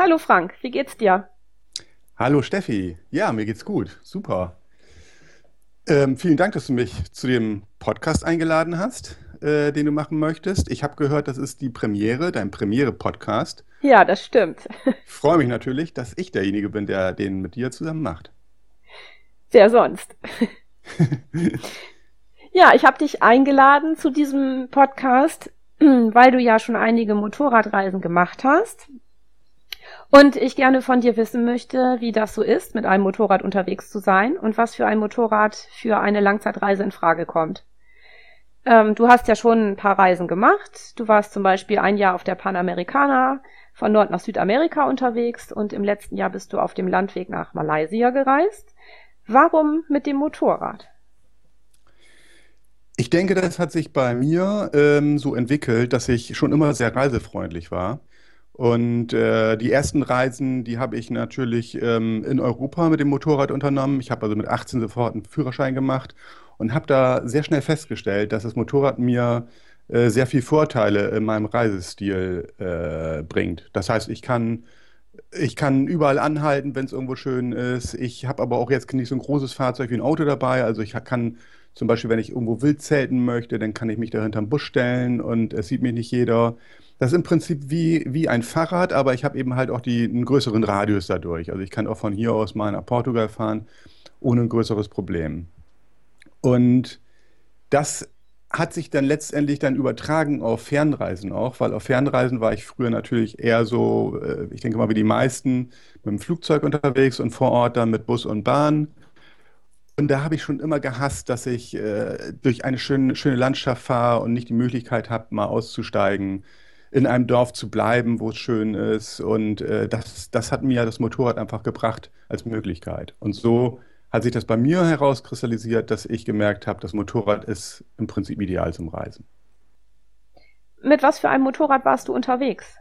Hallo Frank, wie geht's dir? Hallo Steffi, ja, mir geht's gut, super. Ähm, vielen Dank, dass du mich zu dem Podcast eingeladen hast, äh, den du machen möchtest. Ich habe gehört, das ist die Premiere, dein Premiere-Podcast. Ja, das stimmt. Ich freue mich natürlich, dass ich derjenige bin, der den mit dir zusammen macht. Wer sonst? ja, ich habe dich eingeladen zu diesem Podcast, weil du ja schon einige Motorradreisen gemacht hast. Und ich gerne von dir wissen möchte, wie das so ist, mit einem Motorrad unterwegs zu sein und was für ein Motorrad für eine Langzeitreise in Frage kommt. Ähm, du hast ja schon ein paar Reisen gemacht. Du warst zum Beispiel ein Jahr auf der Panamericana von Nord nach Südamerika unterwegs und im letzten Jahr bist du auf dem Landweg nach Malaysia gereist. Warum mit dem Motorrad? Ich denke, das hat sich bei mir ähm, so entwickelt, dass ich schon immer sehr reisefreundlich war. Und äh, die ersten Reisen, die habe ich natürlich ähm, in Europa mit dem Motorrad unternommen. Ich habe also mit 18 sofort einen Führerschein gemacht und habe da sehr schnell festgestellt, dass das Motorrad mir äh, sehr viele Vorteile in meinem Reisestil äh, bringt. Das heißt, ich kann, ich kann überall anhalten, wenn es irgendwo schön ist. Ich habe aber auch jetzt nicht so ein großes Fahrzeug wie ein Auto dabei. Also ich kann zum Beispiel, wenn ich irgendwo wild zelten möchte, dann kann ich mich da hinterm Busch stellen und es sieht mich nicht jeder. Das ist im Prinzip wie, wie ein Fahrrad, aber ich habe eben halt auch die, einen größeren Radius dadurch. Also ich kann auch von hier aus mal nach Portugal fahren, ohne ein größeres Problem. Und das hat sich dann letztendlich dann übertragen auf Fernreisen auch, weil auf Fernreisen war ich früher natürlich eher so, äh, ich denke mal wie die meisten, mit dem Flugzeug unterwegs und vor Ort dann mit Bus und Bahn. Und da habe ich schon immer gehasst, dass ich äh, durch eine schöne, schöne Landschaft fahre und nicht die Möglichkeit habe, mal auszusteigen, in einem Dorf zu bleiben, wo es schön ist. Und äh, das, das hat mir das Motorrad einfach gebracht als Möglichkeit. Und so hat sich das bei mir herauskristallisiert, dass ich gemerkt habe, das Motorrad ist im Prinzip ideal zum Reisen. Mit was für einem Motorrad warst du unterwegs?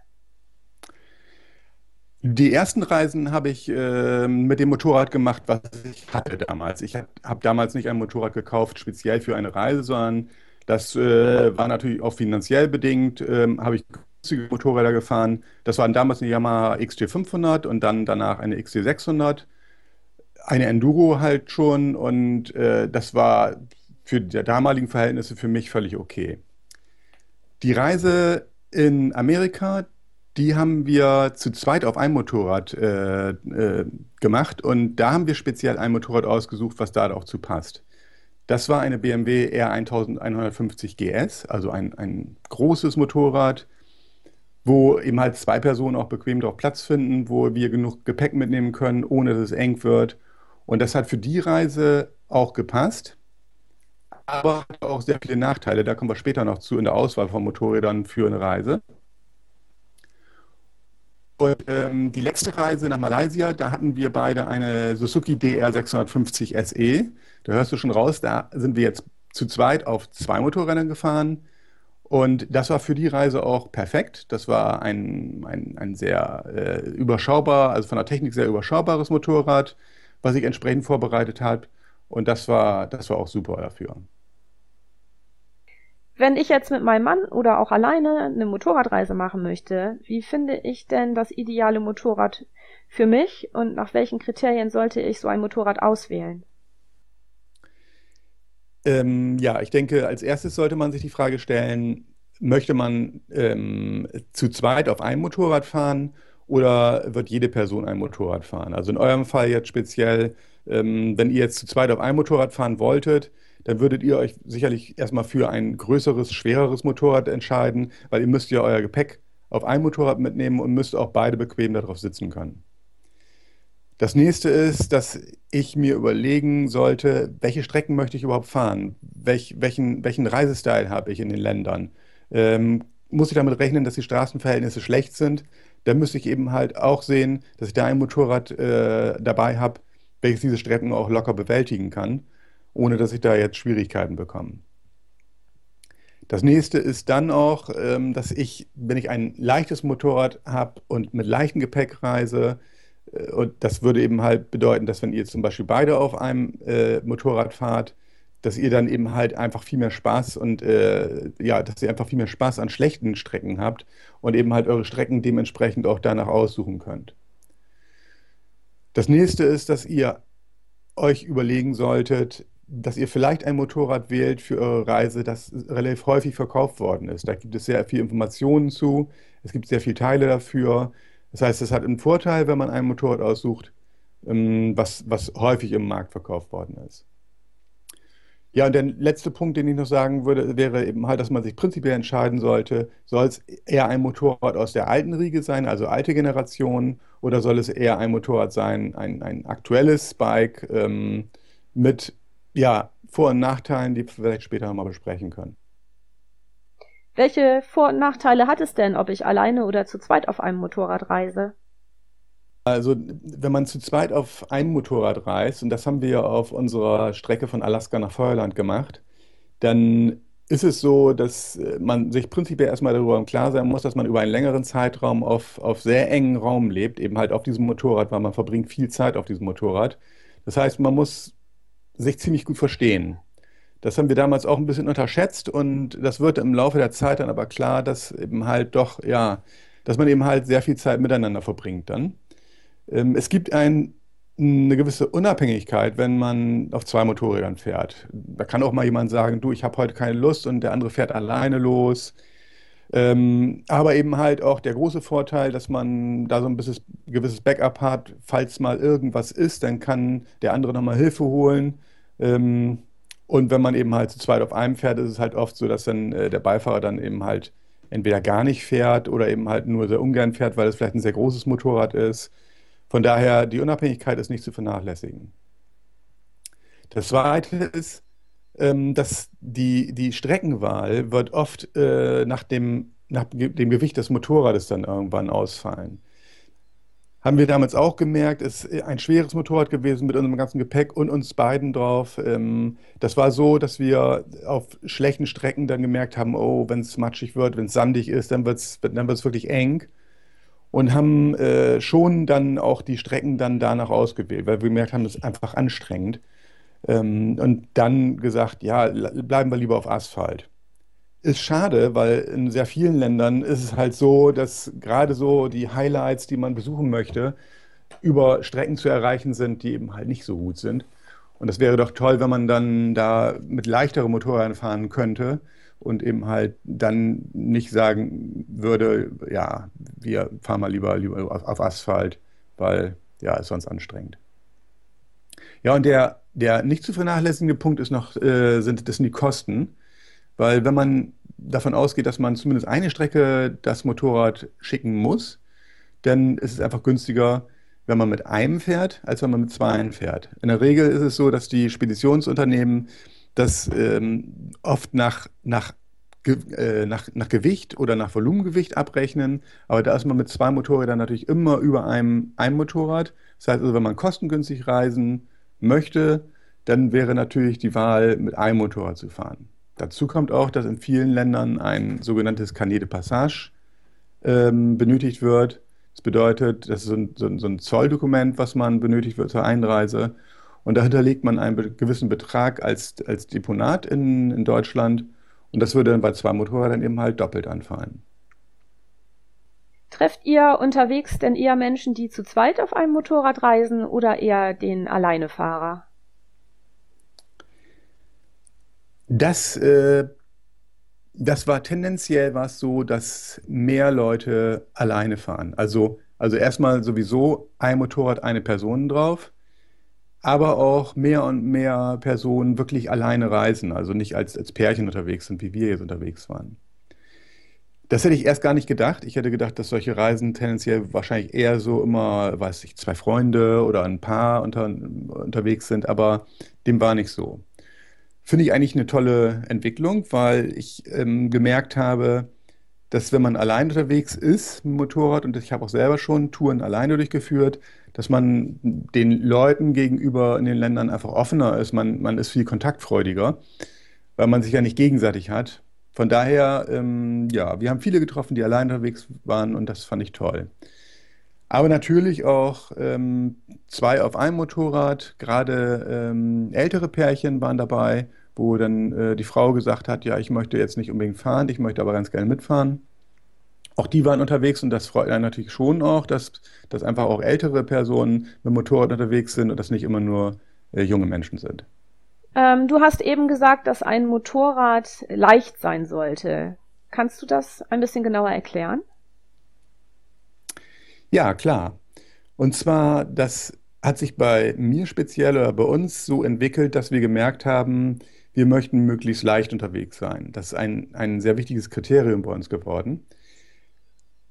Die ersten Reisen habe ich äh, mit dem Motorrad gemacht, was ich hatte damals. Ich habe damals nicht ein Motorrad gekauft, speziell für eine Reise, sondern das äh, war natürlich auch finanziell bedingt. Ähm, habe ich günstige Motorräder gefahren. Das waren damals eine Yamaha XT500 und dann danach eine XT600 eine Enduro halt schon und äh, das war für die damaligen Verhältnisse für mich völlig okay. Die Reise in Amerika, die haben wir zu zweit auf einem Motorrad äh, äh, gemacht und da haben wir speziell ein Motorrad ausgesucht, was da auch zu passt. Das war eine BMW R1150 GS, also ein, ein großes Motorrad, wo eben halt zwei Personen auch bequem drauf Platz finden, wo wir genug Gepäck mitnehmen können, ohne dass es eng wird und das hat für die Reise auch gepasst, aber hat auch sehr viele Nachteile. Da kommen wir später noch zu in der Auswahl von Motorrädern für eine Reise. Und ähm, die letzte Reise nach Malaysia, da hatten wir beide eine Suzuki DR 650 SE. Da hörst du schon raus, da sind wir jetzt zu zweit auf zwei Motorrädern gefahren. Und das war für die Reise auch perfekt. Das war ein, ein, ein sehr äh, überschaubar, also von der Technik sehr überschaubares Motorrad was ich entsprechend vorbereitet habe. Und das war, das war auch super dafür. Wenn ich jetzt mit meinem Mann oder auch alleine eine Motorradreise machen möchte, wie finde ich denn das ideale Motorrad für mich und nach welchen Kriterien sollte ich so ein Motorrad auswählen? Ähm, ja, ich denke, als erstes sollte man sich die Frage stellen, möchte man ähm, zu zweit auf einem Motorrad fahren oder wird jede Person ein Motorrad fahren? Also in eurem Fall jetzt speziell, ähm, wenn ihr jetzt zu zweit auf einem Motorrad fahren wolltet, dann würdet ihr euch sicherlich erstmal für ein größeres, schwereres Motorrad entscheiden, weil ihr müsst ja euer Gepäck auf ein Motorrad mitnehmen und müsst auch beide bequem darauf sitzen können. Das nächste ist, dass ich mir überlegen sollte, welche Strecken möchte ich überhaupt fahren? Welch, welchen, welchen Reisestyle habe ich in den Ländern? Ähm, muss ich damit rechnen, dass die Straßenverhältnisse schlecht sind? dann müsste ich eben halt auch sehen, dass ich da ein Motorrad äh, dabei habe, welches diese Strecken auch locker bewältigen kann, ohne dass ich da jetzt Schwierigkeiten bekomme. Das nächste ist dann auch, ähm, dass ich, wenn ich ein leichtes Motorrad habe und mit leichtem Gepäck reise, äh, und das würde eben halt bedeuten, dass wenn ihr zum Beispiel beide auf einem äh, Motorrad fahrt, dass ihr dann eben halt einfach viel mehr Spaß und äh, ja, dass ihr einfach viel mehr Spaß an schlechten Strecken habt und eben halt eure Strecken dementsprechend auch danach aussuchen könnt. Das nächste ist, dass ihr euch überlegen solltet, dass ihr vielleicht ein Motorrad wählt für eure Reise, das relativ häufig verkauft worden ist. Da gibt es sehr viel Informationen zu, es gibt sehr viele Teile dafür. Das heißt, es hat einen Vorteil, wenn man ein Motorrad aussucht, ähm, was, was häufig im Markt verkauft worden ist. Ja, und der letzte Punkt, den ich noch sagen würde, wäre eben halt, dass man sich prinzipiell entscheiden sollte, soll es eher ein Motorrad aus der alten Riege sein, also alte Generation, oder soll es eher ein Motorrad sein, ein, ein aktuelles Bike ähm, mit ja, Vor- und Nachteilen, die wir vielleicht später nochmal besprechen können. Welche Vor- und Nachteile hat es denn, ob ich alleine oder zu zweit auf einem Motorrad reise? Also, wenn man zu zweit auf einem Motorrad reist, und das haben wir auf unserer Strecke von Alaska nach Feuerland gemacht, dann ist es so, dass äh, man sich prinzipiell erstmal darüber im Klaren sein muss, dass man über einen längeren Zeitraum auf, auf sehr engen Raum lebt, eben halt auf diesem Motorrad, weil man verbringt viel Zeit auf diesem Motorrad. Das heißt, man muss sich ziemlich gut verstehen. Das haben wir damals auch ein bisschen unterschätzt und das wird im Laufe der Zeit dann aber klar, dass eben halt doch, ja, dass man eben halt sehr viel Zeit miteinander verbringt dann. Ähm, es gibt ein, eine gewisse Unabhängigkeit, wenn man auf zwei Motorrädern fährt. Da kann auch mal jemand sagen, du, ich habe heute keine Lust und der andere fährt alleine los. Ähm, aber eben halt auch der große Vorteil, dass man da so ein bisschen, gewisses Backup hat. Falls mal irgendwas ist, dann kann der andere nochmal Hilfe holen. Ähm, und wenn man eben halt zu zweit auf einem fährt, ist es halt oft so, dass dann äh, der Beifahrer dann eben halt entweder gar nicht fährt oder eben halt nur sehr ungern fährt, weil es vielleicht ein sehr großes Motorrad ist. Von daher, die Unabhängigkeit ist nicht zu vernachlässigen. Das Zweite ist, ähm, dass die, die Streckenwahl wird oft äh, nach dem, nach dem Gewicht des Motorrades dann irgendwann ausfallen. Haben wir damals auch gemerkt, es ist ein schweres Motorrad gewesen mit unserem ganzen Gepäck und uns beiden drauf. Ähm, das war so, dass wir auf schlechten Strecken dann gemerkt haben, oh, wenn es matschig wird, wenn es sandig ist, dann wird es dann wird's wirklich eng und haben äh, schon dann auch die Strecken dann danach ausgewählt, weil wir gemerkt haben, das ist einfach anstrengend. Ähm, und dann gesagt, ja, bleiben wir lieber auf Asphalt. Ist schade, weil in sehr vielen Ländern ist es halt so, dass gerade so die Highlights, die man besuchen möchte, über Strecken zu erreichen sind, die eben halt nicht so gut sind. Und das wäre doch toll, wenn man dann da mit leichteren Motorrädern fahren könnte und eben halt dann nicht sagen würde, ja, wir fahren mal lieber, lieber auf, auf Asphalt, weil ja, ist sonst anstrengend. Ja, und der, der nicht zu vernachlässigende Punkt ist noch, äh, sind, das sind die Kosten. Weil wenn man davon ausgeht, dass man zumindest eine Strecke das Motorrad schicken muss, dann ist es einfach günstiger, wenn man mit einem fährt, als wenn man mit zweien fährt. In der Regel ist es so, dass die Speditionsunternehmen das ähm, oft nach, nach, äh, nach, nach Gewicht oder nach Volumengewicht abrechnen. Aber da ist man mit zwei Motorrädern natürlich immer über einem, einem Motorrad. Das heißt also, wenn man kostengünstig reisen möchte, dann wäre natürlich die Wahl, mit einem Motorrad zu fahren. Dazu kommt auch, dass in vielen Ländern ein sogenanntes Carnet de Passage ähm, benötigt wird. Das bedeutet, das ist so ein, so ein, so ein Zolldokument, was man benötigt wird zur Einreise. Und dahinter legt man einen gewissen Betrag als, als Deponat in, in Deutschland. Und das würde dann bei zwei Motorrädern eben halt doppelt anfallen. Trefft ihr unterwegs denn eher Menschen, die zu zweit auf einem Motorrad reisen oder eher den Alleinefahrer? Das, äh, das war tendenziell was so, dass mehr Leute alleine fahren. Also, also erstmal sowieso ein Motorrad, eine Person drauf aber auch mehr und mehr Personen wirklich alleine reisen, also nicht als, als Pärchen unterwegs sind, wie wir jetzt unterwegs waren. Das hätte ich erst gar nicht gedacht. Ich hätte gedacht, dass solche Reisen tendenziell wahrscheinlich eher so immer, weiß ich, zwei Freunde oder ein Paar unter, unterwegs sind, aber dem war nicht so. Finde ich eigentlich eine tolle Entwicklung, weil ich ähm, gemerkt habe, dass wenn man allein unterwegs ist mit dem Motorrad, und ich habe auch selber schon Touren alleine durchgeführt, dass man den Leuten gegenüber in den Ländern einfach offener ist. Man, man ist viel kontaktfreudiger, weil man sich ja nicht gegenseitig hat. Von daher, ähm, ja, wir haben viele getroffen, die allein unterwegs waren und das fand ich toll. Aber natürlich auch ähm, zwei auf einem Motorrad, gerade ähm, ältere Pärchen waren dabei, wo dann äh, die Frau gesagt hat, ja, ich möchte jetzt nicht unbedingt fahren, ich möchte aber ganz gerne mitfahren. Auch die waren unterwegs und das freut einen natürlich schon auch, dass, dass einfach auch ältere Personen mit Motorrad unterwegs sind und das nicht immer nur äh, junge Menschen sind. Ähm, du hast eben gesagt, dass ein Motorrad leicht sein sollte. Kannst du das ein bisschen genauer erklären? Ja, klar. Und zwar, das hat sich bei mir speziell oder bei uns so entwickelt, dass wir gemerkt haben, wir möchten möglichst leicht unterwegs sein. Das ist ein, ein sehr wichtiges Kriterium bei uns geworden.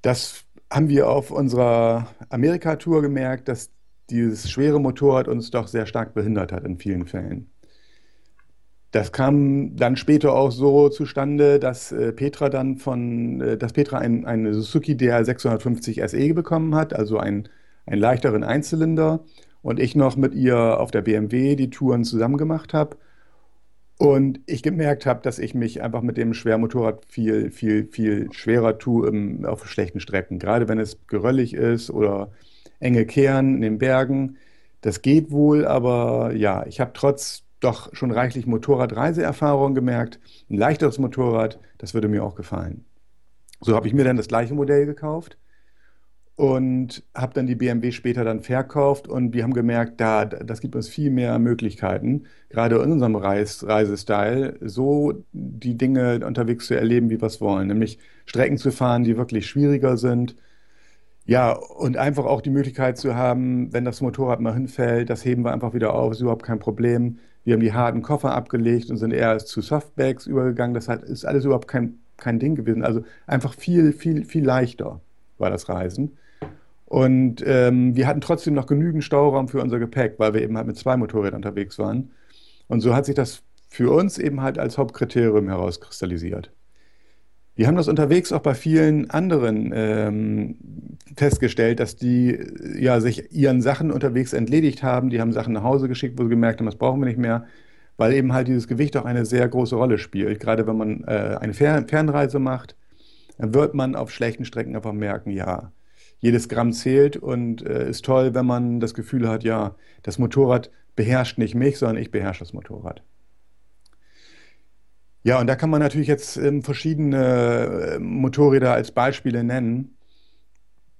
Das haben wir auf unserer Amerika-Tour gemerkt, dass dieses schwere Motorrad uns doch sehr stark behindert hat in vielen Fällen. Das kam dann später auch so zustande, dass äh, Petra dann von, äh, dass Petra ein, eine Suzuki DR 650 SE bekommen hat, also einen, einen leichteren Einzylinder, und ich noch mit ihr auf der BMW die Touren zusammen gemacht habe. Und ich gemerkt habe, dass ich mich einfach mit dem Schwermotorrad viel, viel, viel schwerer tue im, auf schlechten Strecken. Gerade wenn es geröllig ist oder enge Kehren in den Bergen. Das geht wohl, aber ja, ich habe trotz doch schon reichlich Motorradreiseerfahrung gemerkt. Ein leichteres Motorrad, das würde mir auch gefallen. So habe ich mir dann das gleiche Modell gekauft und habe dann die BMW später dann verkauft und wir haben gemerkt, da, das gibt uns viel mehr Möglichkeiten, gerade in unserem Reis, Reisestyle, so die Dinge unterwegs zu erleben, wie wir es wollen, nämlich Strecken zu fahren, die wirklich schwieriger sind. Ja, und einfach auch die Möglichkeit zu haben, wenn das Motorrad mal hinfällt, das heben wir einfach wieder auf, ist überhaupt kein Problem. Wir haben die harten Koffer abgelegt und sind eher zu Softbags übergegangen. Das hat, ist alles überhaupt kein, kein Ding gewesen. Also einfach viel, viel, viel leichter war das Reisen. Und ähm, wir hatten trotzdem noch genügend Stauraum für unser Gepäck, weil wir eben halt mit zwei Motorrädern unterwegs waren. Und so hat sich das für uns eben halt als Hauptkriterium herauskristallisiert. Wir haben das unterwegs auch bei vielen anderen ähm, festgestellt, dass die ja sich ihren Sachen unterwegs entledigt haben. Die haben Sachen nach Hause geschickt, wo sie gemerkt haben, das brauchen wir nicht mehr, weil eben halt dieses Gewicht auch eine sehr große Rolle spielt. Gerade wenn man äh, eine Fernreise macht, dann wird man auf schlechten Strecken einfach merken, ja, jedes Gramm zählt und äh, ist toll, wenn man das Gefühl hat, ja, das Motorrad beherrscht nicht mich, sondern ich beherrsche das Motorrad. Ja, und da kann man natürlich jetzt ähm, verschiedene äh, Motorräder als Beispiele nennen.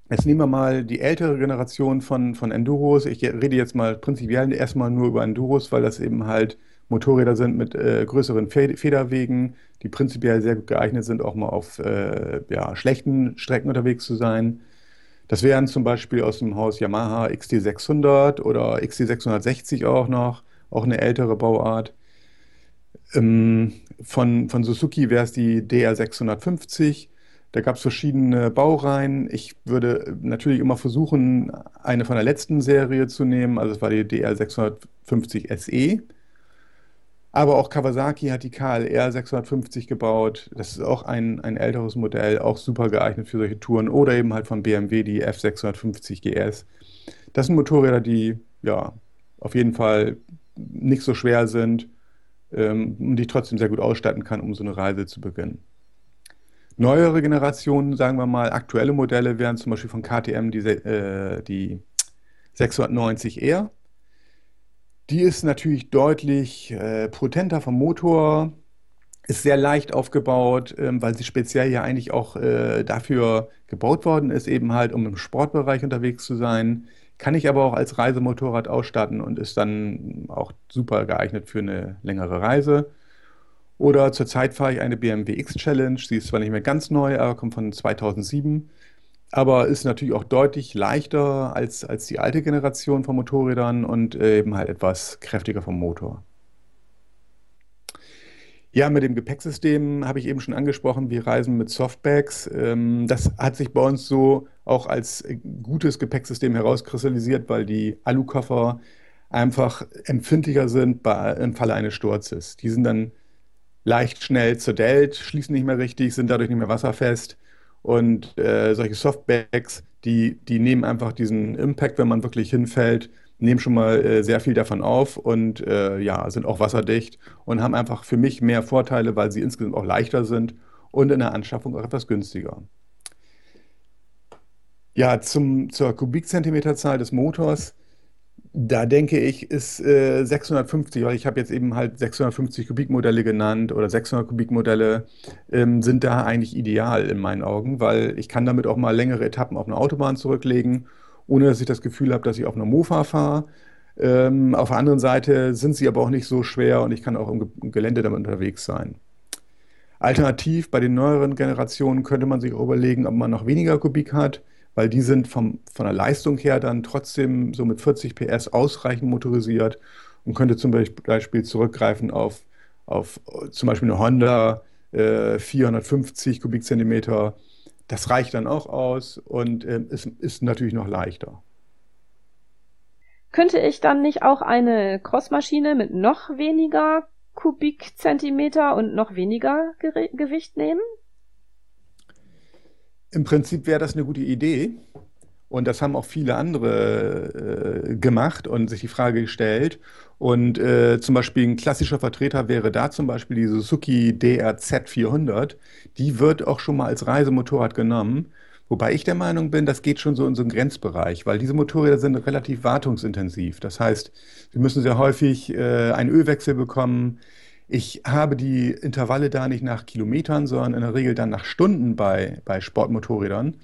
Jetzt nehmen wir mal die ältere Generation von, von Enduros. Ich rede jetzt mal prinzipiell erstmal nur über Enduros, weil das eben halt Motorräder sind mit äh, größeren Federwegen, die prinzipiell sehr gut geeignet sind, auch mal auf äh, ja, schlechten Strecken unterwegs zu sein. Das wären zum Beispiel aus dem Haus Yamaha XT600 oder XT660 auch noch, auch eine ältere Bauart. Ähm, von, von Suzuki wäre es die DR650. Da gab es verschiedene Baureihen. Ich würde natürlich immer versuchen, eine von der letzten Serie zu nehmen. Also es war die DR650 SE. Aber auch Kawasaki hat die KLR 650 gebaut. Das ist auch ein, ein älteres Modell, auch super geeignet für solche Touren. Oder eben halt von BMW die F650 GS. Das sind Motorräder, die ja auf jeden Fall nicht so schwer sind ähm, und die ich trotzdem sehr gut ausstatten kann, um so eine Reise zu beginnen. Neuere Generationen, sagen wir mal, aktuelle Modelle wären zum Beispiel von KTM die, äh, die 690R. Die ist natürlich deutlich äh, potenter vom Motor, ist sehr leicht aufgebaut, ähm, weil sie speziell ja eigentlich auch äh, dafür gebaut worden ist, eben halt, um im Sportbereich unterwegs zu sein. Kann ich aber auch als Reisemotorrad ausstatten und ist dann auch super geeignet für eine längere Reise. Oder zurzeit fahre ich eine BMW X Challenge. Sie ist zwar nicht mehr ganz neu, aber kommt von 2007 aber ist natürlich auch deutlich leichter als, als die alte Generation von Motorrädern und eben halt etwas kräftiger vom Motor. Ja, mit dem Gepäcksystem habe ich eben schon angesprochen, wir reisen mit Softbags. Ähm, das hat sich bei uns so auch als gutes Gepäcksystem herauskristallisiert, weil die Alukoffer einfach empfindlicher sind bei, im Falle eines Sturzes. Die sind dann leicht schnell zerdellt, schließen nicht mehr richtig, sind dadurch nicht mehr wasserfest und äh, solche Softbags, die, die nehmen einfach diesen Impact, wenn man wirklich hinfällt, nehmen schon mal äh, sehr viel davon auf und äh, ja, sind auch wasserdicht und haben einfach für mich mehr Vorteile, weil sie insgesamt auch leichter sind und in der Anschaffung auch etwas günstiger. Ja, zum, zur Kubikzentimeterzahl des Motors Da denke ich, ist äh, 650, weil ich habe jetzt eben halt 650 Kubikmodelle genannt oder 600 Kubikmodelle ähm, sind da eigentlich ideal in meinen Augen, weil ich kann damit auch mal längere Etappen auf einer Autobahn zurücklegen, ohne dass ich das Gefühl habe, dass ich auf einer Mofa fahre. Ähm, auf der anderen Seite sind sie aber auch nicht so schwer und ich kann auch im, im Gelände damit unterwegs sein. Alternativ bei den neueren Generationen könnte man sich auch überlegen, ob man noch weniger Kubik hat weil die sind vom, von der Leistung her dann trotzdem so mit 40 PS ausreichend motorisiert und könnte zum Beispiel zurückgreifen auf, auf zum Beispiel eine Honda äh, 450 Kubikzentimeter. Das reicht dann auch aus und äh, ist, ist natürlich noch leichter. Könnte ich dann nicht auch eine Crossmaschine mit noch weniger Kubikzentimeter und noch weniger Gewicht nehmen? Im Prinzip wäre das eine gute Idee. Und das haben auch viele andere äh, gemacht und sich die Frage gestellt. Und äh, zum Beispiel ein klassischer Vertreter wäre da zum Beispiel die Suzuki DRZ 400. Die wird auch schon mal als Reisemotorrad genommen. Wobei ich der Meinung bin, das geht schon so in so einen Grenzbereich, weil diese Motorräder sind relativ wartungsintensiv. Das heißt, wir müssen sehr häufig äh, einen Ölwechsel bekommen. Ich habe die Intervalle da nicht nach Kilometern, sondern in der Regel dann nach Stunden bei, bei Sportmotorrädern.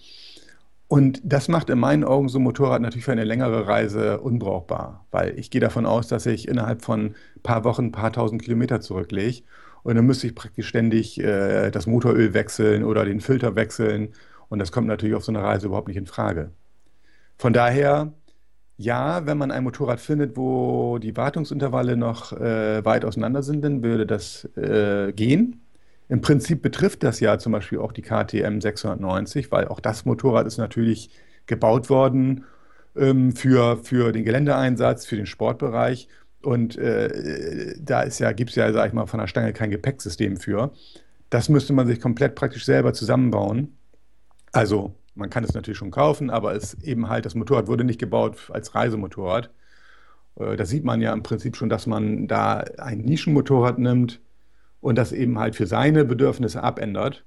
Und das macht in meinen Augen so ein Motorrad natürlich für eine längere Reise unbrauchbar, weil ich gehe davon aus, dass ich innerhalb von ein paar Wochen ein paar tausend Kilometer zurücklege. Und dann müsste ich praktisch ständig äh, das Motoröl wechseln oder den Filter wechseln. Und das kommt natürlich auf so einer Reise überhaupt nicht in Frage. Von daher ja, wenn man ein Motorrad findet, wo die Wartungsintervalle noch äh, weit auseinander sind, dann würde das äh, gehen. Im Prinzip betrifft das ja zum Beispiel auch die KTM 690, weil auch das Motorrad ist natürlich gebaut worden ähm, für, für den Geländeeinsatz, für den Sportbereich. Und äh, da ist ja, gibt es ja, sag ich mal, von der Stange kein Gepäcksystem für. Das müsste man sich komplett praktisch selber zusammenbauen. Also man kann es natürlich schon kaufen, aber es eben halt, das Motorrad wurde nicht gebaut als Reisemotorrad. Äh, da sieht man ja im Prinzip schon, dass man da ein Nischenmotorrad nimmt und das eben halt für seine Bedürfnisse abändert.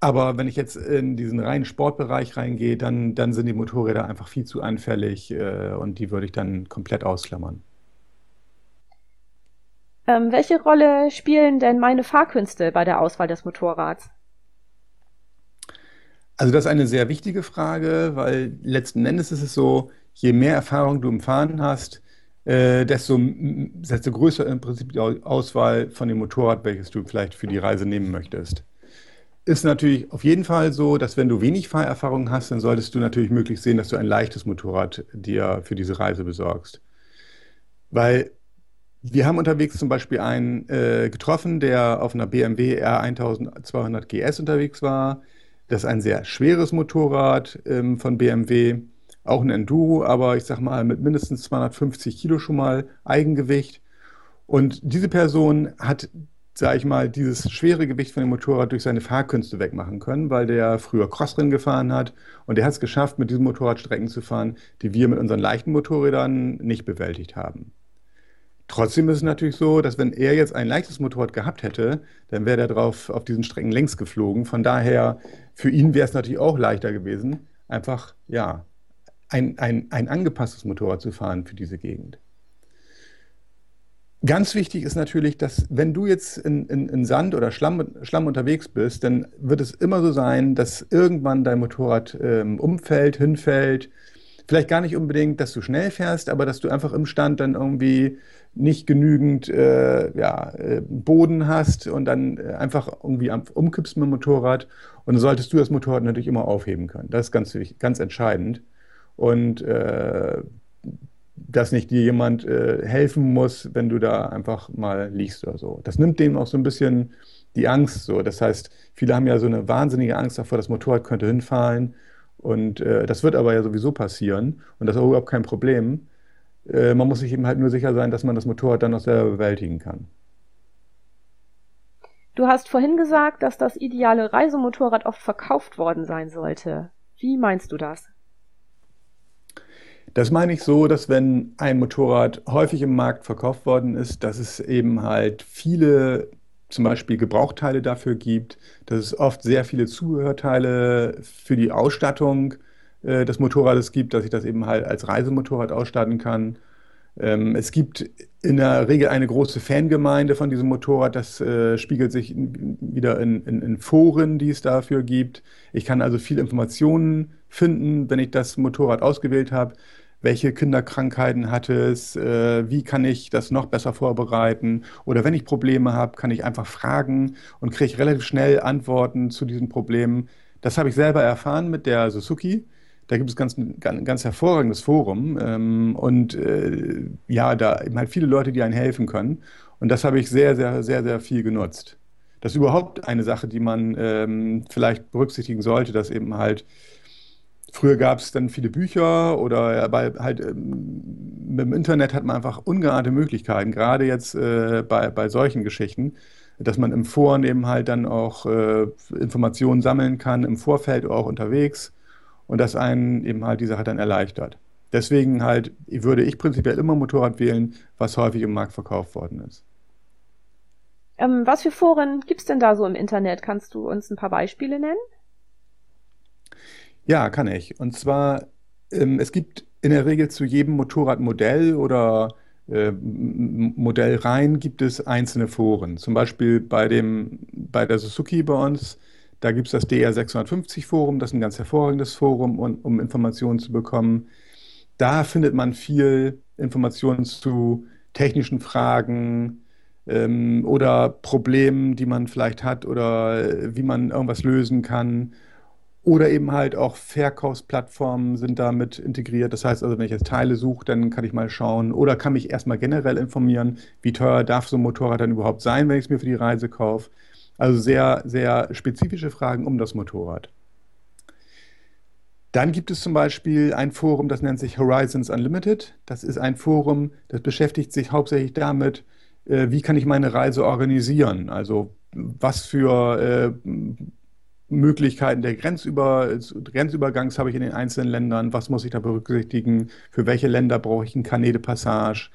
Aber wenn ich jetzt in diesen reinen Sportbereich reingehe, dann, dann sind die Motorräder einfach viel zu anfällig äh, und die würde ich dann komplett ausklammern. Ähm, welche Rolle spielen denn meine Fahrkünste bei der Auswahl des Motorrads? Also das ist eine sehr wichtige Frage, weil letzten Endes ist es so, je mehr Erfahrung du im Fahren hast, äh, desto, desto größer im Prinzip die Auswahl von dem Motorrad, welches du vielleicht für die Reise nehmen möchtest. Ist natürlich auf jeden Fall so, dass wenn du wenig Fahrerfahrung hast, dann solltest du natürlich möglichst sehen, dass du ein leichtes Motorrad dir für diese Reise besorgst. Weil wir haben unterwegs zum Beispiel einen äh, getroffen, der auf einer BMW R1200 GS unterwegs war das ist ein sehr schweres Motorrad ähm, von BMW, auch ein Enduro, aber ich sag mal mit mindestens 250 Kilo schon mal Eigengewicht. Und diese Person hat, sag ich mal, dieses schwere Gewicht von dem Motorrad durch seine Fahrkünste wegmachen können, weil der früher Crossrennen gefahren hat und der hat es geschafft, mit diesem Motorrad Strecken zu fahren, die wir mit unseren leichten Motorrädern nicht bewältigt haben. Trotzdem ist es natürlich so, dass wenn er jetzt ein leichtes Motorrad gehabt hätte, dann wäre er drauf auf diesen Strecken längs geflogen. Von daher, für ihn wäre es natürlich auch leichter gewesen, einfach, ja, ein, ein, ein angepasstes Motorrad zu fahren für diese Gegend. Ganz wichtig ist natürlich, dass wenn du jetzt in, in, in Sand oder Schlamm, Schlamm, unterwegs bist, dann wird es immer so sein, dass irgendwann dein Motorrad ähm, umfällt, hinfällt. Vielleicht gar nicht unbedingt, dass du schnell fährst, aber dass du einfach im Stand dann irgendwie nicht genügend äh, ja, äh, Boden hast und dann äh, einfach irgendwie umkippst mit dem Motorrad. Und dann solltest du das Motorrad natürlich immer aufheben können. Das ist ganz, ganz entscheidend. Und äh, dass nicht dir jemand äh, helfen muss, wenn du da einfach mal liegst oder so. Das nimmt dem auch so ein bisschen die Angst so. Das heißt, viele haben ja so eine wahnsinnige Angst davor, das Motorrad könnte hinfallen. Und äh, das wird aber ja sowieso passieren. Und das ist auch überhaupt kein Problem. Äh, man muss sich eben halt nur sicher sein, dass man das Motorrad dann noch selber bewältigen kann. Du hast vorhin gesagt, dass das ideale Reisemotorrad oft verkauft worden sein sollte. Wie meinst du das? Das meine ich so, dass wenn ein Motorrad häufig im Markt verkauft worden ist, dass es eben halt viele zum Beispiel Gebrauchteile dafür gibt, dass es oft sehr viele Zubehörteile für die Ausstattung äh, des Motorrades gibt, dass ich das eben halt als Reisemotorrad ausstatten kann. Ähm, es gibt in der Regel eine große Fangemeinde von diesem Motorrad. Das äh, spiegelt sich wieder in, in, in, Foren, die es dafür gibt. Ich kann also viel Informationen finden, wenn ich das Motorrad ausgewählt habe. Welche Kinderkrankheiten hat es? Äh, wie kann ich das noch besser vorbereiten? Oder wenn ich Probleme habe, kann ich einfach fragen und kriege relativ schnell Antworten zu diesen Problemen. Das habe ich selber erfahren mit der Suzuki. Da gibt es ganz, ganz, ganz hervorragendes Forum ähm, und äh, ja, da eben halt viele Leute, die einem helfen können. Und das habe ich sehr, sehr, sehr, sehr viel genutzt. Das ist überhaupt eine Sache, die man ähm, vielleicht berücksichtigen sollte, dass eben halt Früher gab es dann viele Bücher oder ja, bei, halt ähm, dem Internet hat man einfach ungeahnte Möglichkeiten, gerade jetzt äh, bei, bei solchen Geschichten, dass man im Foren eben halt dann auch äh, Informationen sammeln kann, im Vorfeld auch unterwegs und das einen eben halt die Sache dann erleichtert. Deswegen halt würde ich prinzipiell immer Motorrad wählen, was häufig im Markt verkauft worden ist. Ähm, was für Foren gibt es denn da so im Internet? Kannst du uns ein paar Beispiele nennen? Ja, kann ich. Und zwar, ähm, es gibt in der Regel zu jedem Motorradmodell oder äh, Modellreihen gibt es einzelne Foren. Zum Beispiel bei dem, bei der Suzuki bei uns da gibt es das DR 650 Forum, das ist ein ganz hervorragendes Forum, um, um Informationen zu bekommen. Da findet man viel Informationen zu technischen Fragen ähm, oder Problemen, die man vielleicht hat oder äh, wie man irgendwas lösen kann. Oder eben halt auch Verkaufsplattformen sind damit integriert. Das heißt also, wenn ich jetzt Teile suche, dann kann ich mal schauen oder kann mich erstmal generell informieren, wie teuer darf so ein Motorrad dann überhaupt sein, wenn ich es mir für die Reise kaufe. Also sehr, sehr spezifische Fragen um das Motorrad. Dann gibt es zum Beispiel ein Forum, das nennt sich Horizons Unlimited. Das ist ein Forum, das beschäftigt sich hauptsächlich damit, äh, wie kann ich meine Reise organisieren? Also was für äh, Möglichkeiten der Grenzüber Grenzübergangs habe ich in den einzelnen Ländern? Was muss ich da berücksichtigen? Für welche Länder brauche ich ein Cannet de Passage?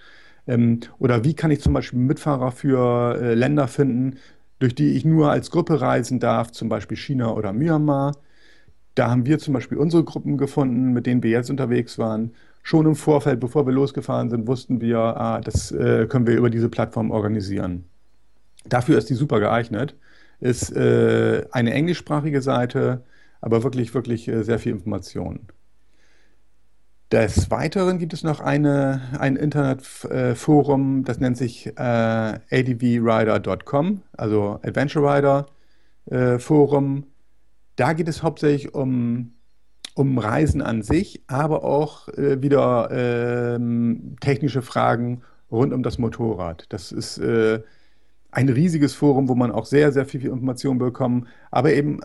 Ähm, oder wie kann ich zum Beispiel Mitfahrer für äh, Länder finden, durch die ich nur als Gruppe reisen darf, zum Beispiel China oder Myanmar. Da haben wir zum Beispiel unsere Gruppen gefunden, mit denen wir jetzt unterwegs waren. Schon im Vorfeld, bevor wir losgefahren sind, wussten wir, ah, das äh, können wir über diese Plattform organisieren. Dafür ist die super geeignet. Ist äh, eine englischsprachige Seite, aber wirklich, wirklich äh, sehr viel Information. Des Weiteren gibt es noch eine, ein Internetforum, das nennt sich äh, advrider.com, also Adventure Rider äh, Forum. Da geht es hauptsächlich um, um Reisen an sich, aber auch äh, wieder ähm, technische Fragen rund um das Motorrad. Das ist äh, ein riesiges Forum, wo man auch sehr, sehr viel, Informationen bekommt, aber eben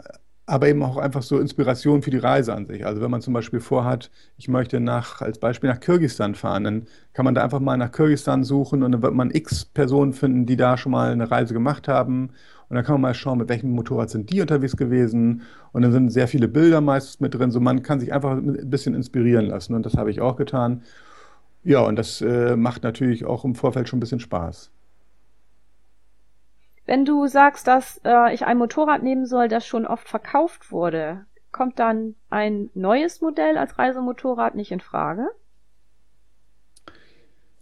aber eben auch einfach so Inspiration für die Reise an sich. Also wenn man zum Beispiel vorhat, ich möchte nach, als Beispiel nach Kirgisistan fahren, dann kann man da einfach mal nach Kirgisistan suchen und dann wird man x Personen finden, die da schon mal eine Reise gemacht haben. Und dann kann man mal schauen, mit welchem Motorrad sind die unterwegs gewesen. Und dann sind sehr viele Bilder meistens mit drin. So man kann sich einfach ein bisschen inspirieren lassen. Und das habe ich auch getan. Ja, und das äh, macht natürlich auch im Vorfeld schon ein bisschen Spaß. Wenn du sagst, dass äh, ich ein Motorrad nehmen soll, das schon oft verkauft wurde, kommt dann ein neues Modell als Reisemotorrad nicht in Frage?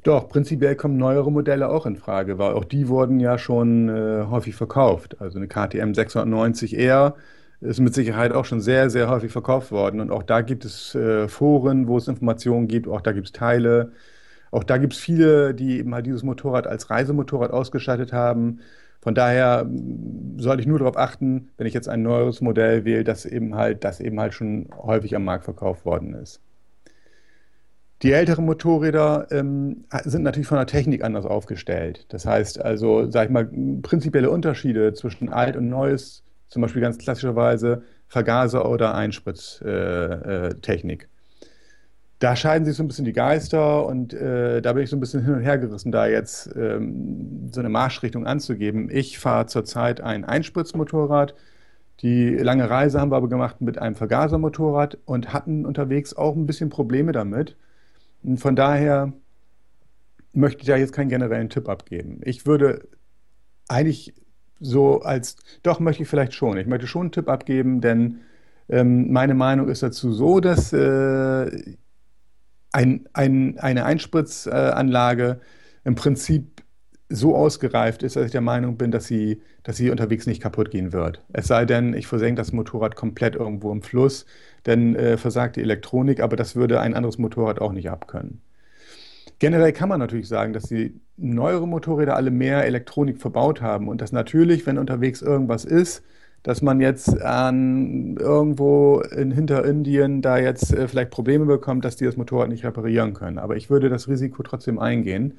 Doch, prinzipiell kommen neuere Modelle auch in Frage, weil auch die wurden ja schon äh, häufig verkauft. Also eine KTM 690R ist mit Sicherheit auch schon sehr, sehr häufig verkauft worden. Und auch da gibt es äh, Foren, wo es Informationen gibt, auch da gibt es Teile. Auch da gibt es viele, die eben halt dieses Motorrad als Reisemotorrad ausgestattet haben. Von daher mm, soll ich nur darauf achten, wenn ich jetzt ein neues Modell wähle, dass eben halt, das eben halt schon häufig am Markt verkauft worden ist. Die älteren Motorräder ähm, sind natürlich von der Technik anders aufgestellt. Das heißt also, sage ich mal, prinzipielle Unterschiede zwischen alt und neues, zum Beispiel ganz klassischerweise Vergaser oder Einspritztechnik. Da scheiden sich so ein bisschen die Geister und äh, da bin ich so ein bisschen hin und her gerissen, da jetzt ähm, so eine Marschrichtung anzugeben. Ich fahre zurzeit ein Einspritzmotorrad. Die lange Reise haben wir aber gemacht mit einem Vergasermotorrad und hatten unterwegs auch ein bisschen Probleme damit. Und von daher möchte ich da jetzt keinen generellen Tipp abgeben. Ich würde eigentlich so als, doch möchte ich vielleicht schon. Ich möchte schon einen Tipp abgeben, denn Ähm, meine Meinung ist dazu so, dass äh, ein, ein, eine Einspritzanlage im Prinzip so ausgereift ist, dass ich der Meinung bin, dass sie, dass sie unterwegs nicht kaputt gehen wird. Es sei denn, ich versenke das Motorrad komplett irgendwo im Fluss, dann äh, versagt die Elektronik, aber das würde ein anderes Motorrad auch nicht abkönnen. Generell kann man natürlich sagen, dass die neuere Motorräder alle mehr Elektronik verbaut haben und dass natürlich, wenn unterwegs irgendwas ist, dass man jetzt an irgendwo in Hinterindien da jetzt äh, vielleicht Probleme bekommt, dass die das Motorrad nicht reparieren können. Aber ich würde das Risiko trotzdem eingehen,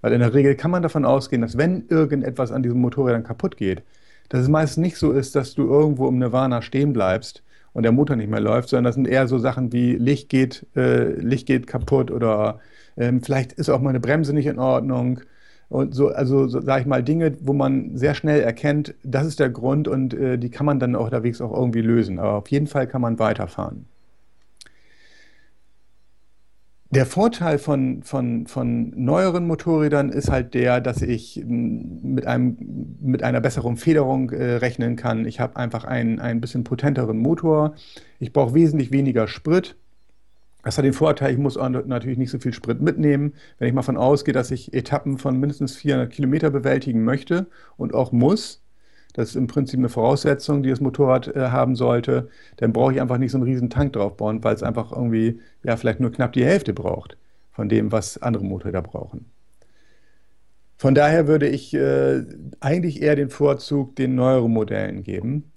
weil in der Regel kann man davon ausgehen, dass wenn irgendetwas an diesem Motorrad dann kaputt geht, dass es meist nicht so ist, dass du irgendwo im Nirvana stehen bleibst und der Motor nicht mehr läuft, sondern das sind eher so Sachen wie Licht geht, äh, Licht geht kaputt oder ähm, vielleicht ist auch mal eine Bremse nicht in Ordnung und so, also so, sage ich mal, Dinge, wo man sehr schnell erkennt, das ist der Grund und äh, die kann man dann auch unterwegs auch irgendwie lösen. Aber auf jeden Fall kann man weiterfahren. Der Vorteil von, von, von neueren Motorrädern ist halt der, dass ich mit, einem, mit einer besseren Federung äh, rechnen kann. Ich habe einfach einen ein bisschen potenteren Motor. Ich brauche wesentlich weniger Sprit. Das hat den Vorteil, ich muss natürlich nicht so viel Sprit mitnehmen. Wenn ich mal von ausgehe, dass ich Etappen von mindestens 400 Kilometer bewältigen möchte und auch muss, das ist im Prinzip eine Voraussetzung, die das Motorrad äh, haben sollte, dann brauche ich einfach nicht so einen riesen Tank draufbauen, weil es einfach irgendwie, ja, vielleicht nur knapp die Hälfte braucht von dem, was andere Motorräder brauchen. Von daher würde ich äh, eigentlich eher den Vorzug den neueren Modellen geben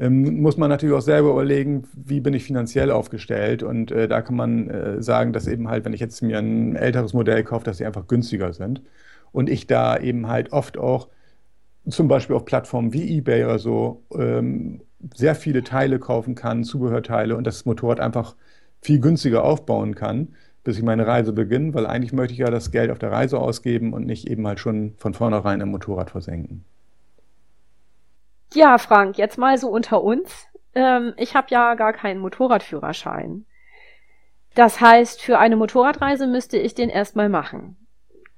ähm, muss man natürlich auch selber überlegen, wie bin ich finanziell aufgestellt. Und äh, da kann man äh, sagen, dass eben halt, wenn ich jetzt mir ein älteres Modell kaufe, dass sie einfach günstiger sind. Und ich da eben halt oft auch zum Beispiel auf Plattformen wie eBay oder so ähm, sehr viele Teile kaufen kann, Zubehörteile und das Motorrad einfach viel günstiger aufbauen kann, bis ich meine Reise beginne, weil eigentlich möchte ich ja das Geld auf der Reise ausgeben und nicht eben halt schon von vornherein im Motorrad versenken. Ja, Frank, jetzt mal so unter uns. Ähm, ich habe ja gar keinen Motorradführerschein. Das heißt, für eine Motorradreise müsste ich den erstmal machen.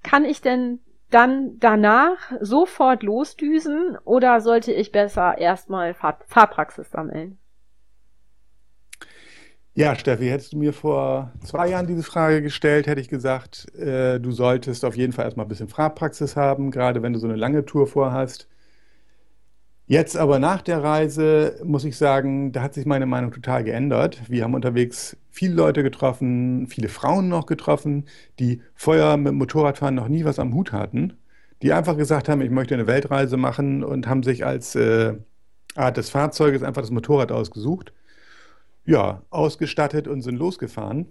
Kann ich denn dann danach sofort losdüsen oder sollte ich besser erstmal Fahr Fahrpraxis sammeln? Ja, Steffi, hättest du mir vor zwei Jahren diese Frage gestellt, hätte ich gesagt, äh, du solltest auf jeden Fall erstmal ein bisschen Fahrpraxis haben, gerade wenn du so eine lange Tour vorhast. Jetzt aber nach der Reise muss ich sagen, da hat sich meine Meinung total geändert. Wir haben unterwegs viele Leute getroffen, viele Frauen noch getroffen, die vorher mit Motorradfahren noch nie was am Hut hatten, die einfach gesagt haben, ich möchte eine Weltreise machen und haben sich als äh, Art des Fahrzeuges einfach das Motorrad ausgesucht, ja, ausgestattet und sind losgefahren.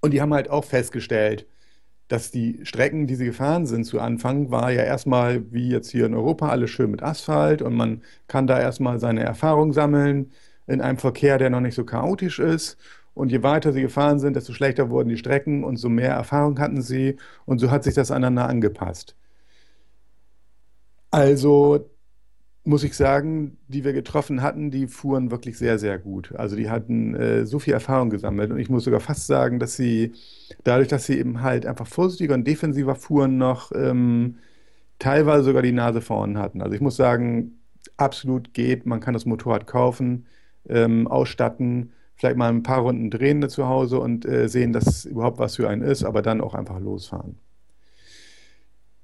Und die haben halt auch festgestellt, dass die Strecken, die sie gefahren sind zu Anfang, war ja erstmal wie jetzt hier in Europa alles schön mit Asphalt und man kann da erstmal seine Erfahrung sammeln in einem Verkehr, der noch nicht so chaotisch ist. Und je weiter sie gefahren sind, desto schlechter wurden die Strecken und so mehr Erfahrung hatten sie und so hat sich das aneinander angepasst. Also muss ich sagen, die wir getroffen hatten, die fuhren wirklich sehr, sehr gut. Also die hatten äh, so viel Erfahrung gesammelt und ich muss sogar fast sagen, dass sie dadurch, dass sie eben halt einfach vorsichtiger und defensiver fuhren, noch ähm, teilweise sogar die Nase vorn hatten. Also ich muss sagen, absolut geht. Man kann das Motorrad kaufen, ähm, ausstatten, vielleicht mal ein paar Runden drehen zu Hause und äh, sehen, dass überhaupt was für einen ist, aber dann auch einfach losfahren.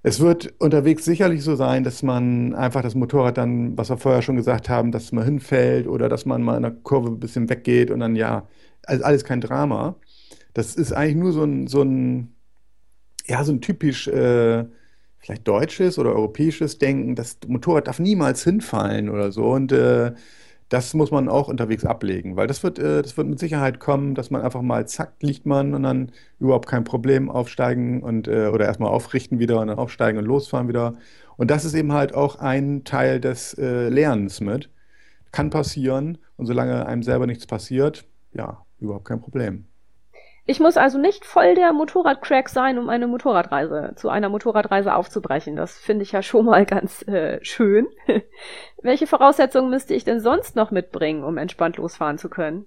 Es wird unterwegs sicherlich so sein, dass man einfach das Motorrad dann, was wir vorher schon gesagt haben, dass man hinfällt oder dass man mal in der Kurve ein bisschen weggeht und dann ja, also alles kein Drama. Das ist eigentlich nur so ein, so ein, ja, so ein typisch äh, vielleicht deutsches oder europäisches Denken. Das Motorrad darf niemals hinfallen oder so. Und äh, das muss man auch unterwegs ablegen, weil das wird, äh, das wird mit Sicherheit kommen, dass man einfach mal zack, liegt man und dann überhaupt kein Problem aufsteigen und äh, oder erstmal aufrichten wieder und dann aufsteigen und losfahren wieder. Und das ist eben halt auch ein Teil des äh, Lernens mit. Kann passieren und solange einem selber nichts passiert, ja, überhaupt kein Problem. Ich muss also nicht voll der Motorradcrack sein, um eine Motorradreise zu einer Motorradreise aufzubrechen. Das finde ich ja schon mal ganz äh, schön. Welche Voraussetzungen müsste ich denn sonst noch mitbringen, um entspannt losfahren zu können?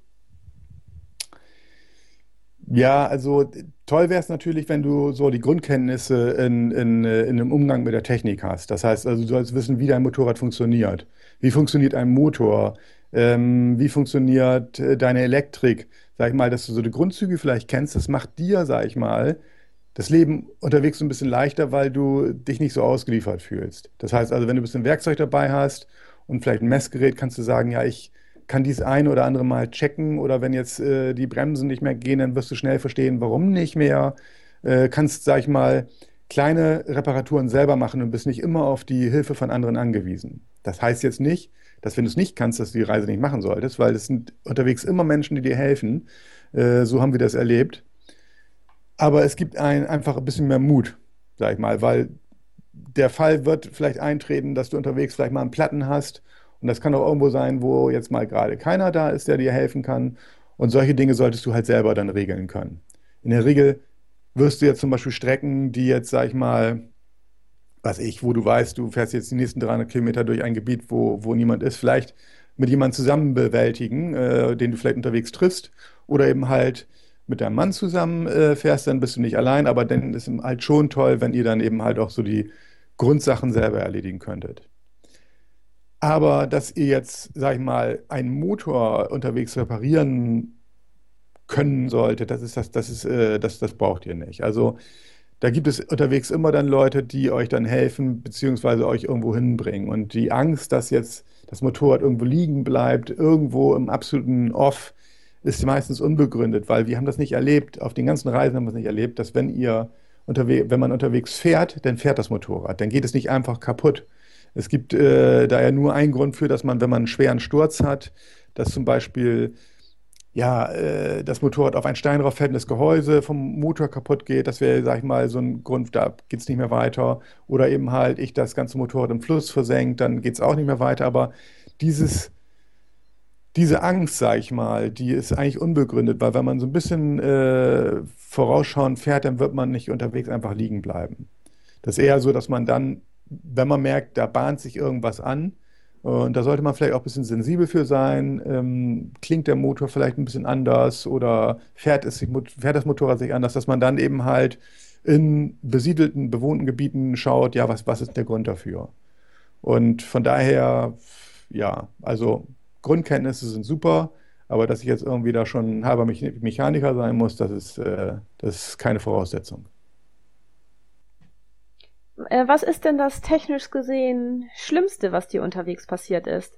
Ja, also toll wäre es natürlich, wenn du so die Grundkenntnisse in, in, in dem Umgang mit der Technik hast. Das heißt, also du sollst wissen, wie dein Motorrad funktioniert. Wie funktioniert ein Motor? Ähm, wie funktioniert äh, deine Elektrik? Sag ich mal, dass du so die Grundzüge vielleicht kennst, das macht dir, sag ich mal, das Leben unterwegs so ein bisschen leichter, weil du dich nicht so ausgeliefert fühlst. Das heißt also, wenn du ein bisschen Werkzeug dabei hast und vielleicht ein Messgerät, kannst du sagen, ja, ich kann dies eine oder andere mal checken oder wenn jetzt äh, die Bremsen nicht mehr gehen, dann wirst du schnell verstehen, warum nicht mehr. Äh, kannst, sag ich mal, kleine Reparaturen selber machen und bist nicht immer auf die Hilfe von anderen angewiesen. Das heißt jetzt nicht, dass wenn du es nicht kannst, dass du die Reise nicht machen solltest, weil es sind unterwegs immer Menschen, die dir helfen. Äh, so haben wir das erlebt. Aber es gibt ein, einfach ein bisschen mehr Mut, sag ich mal, weil der Fall wird vielleicht eintreten, dass du unterwegs vielleicht mal einen Platten hast. Und das kann auch irgendwo sein, wo jetzt mal gerade keiner da ist, der dir helfen kann. Und solche Dinge solltest du halt selber dann regeln können. In der Regel wirst du jetzt zum Beispiel Strecken, die jetzt, sag ich mal, was ich, wo du weißt, du fährst jetzt die nächsten 300 Kilometer durch ein Gebiet, wo, wo niemand ist, vielleicht mit jemandem zusammen bewältigen, äh, den du vielleicht unterwegs triffst, oder eben halt mit deinem Mann zusammen äh, fährst, dann bist du nicht allein, aber dann ist es halt schon toll, wenn ihr dann eben halt auch so die Grundsachen selber erledigen könntet. Aber dass ihr jetzt, sag ich mal, einen Motor unterwegs reparieren können sollte, das ist das, das ist, äh, das, das braucht ihr nicht. Also da gibt es unterwegs immer dann Leute, die euch dann helfen, beziehungsweise euch irgendwo hinbringen. Und die Angst, dass jetzt das Motorrad irgendwo liegen bleibt, irgendwo im absoluten Off, ist meistens unbegründet, weil wir haben das nicht erlebt, auf den ganzen Reisen haben wir es nicht erlebt, dass wenn ihr wenn man unterwegs fährt, dann fährt das Motorrad. Dann geht es nicht einfach kaputt. Es gibt äh, da ja nur einen Grund für, dass man, wenn man einen schweren Sturz hat, dass zum Beispiel ja, äh, das Motorrad auf einen Stein drauf fällt und das Gehäuse vom Motor kaputt geht, das wäre, sag ich mal, so ein Grund, da geht es nicht mehr weiter. Oder eben halt, ich das ganze Motorrad im Fluss versenkt, dann geht es auch nicht mehr weiter. Aber dieses, diese Angst, sag ich mal, die ist eigentlich unbegründet, weil wenn man so ein bisschen äh, vorausschauend fährt, dann wird man nicht unterwegs einfach liegen bleiben. Das ist eher so, dass man dann, wenn man merkt, da bahnt sich irgendwas an, und da sollte man vielleicht auch ein bisschen sensibel für sein. Ähm, klingt der Motor vielleicht ein bisschen anders oder fährt, es, fährt das Motorrad sich anders, dass man dann eben halt in besiedelten, bewohnten Gebieten schaut, ja, was, was ist der Grund dafür? Und von daher, ja, also Grundkenntnisse sind super, aber dass ich jetzt irgendwie da schon halber Mechaniker sein muss, das ist, äh, das ist keine Voraussetzung. Äh, was ist denn das technisch gesehen Schlimmste, was dir unterwegs passiert ist?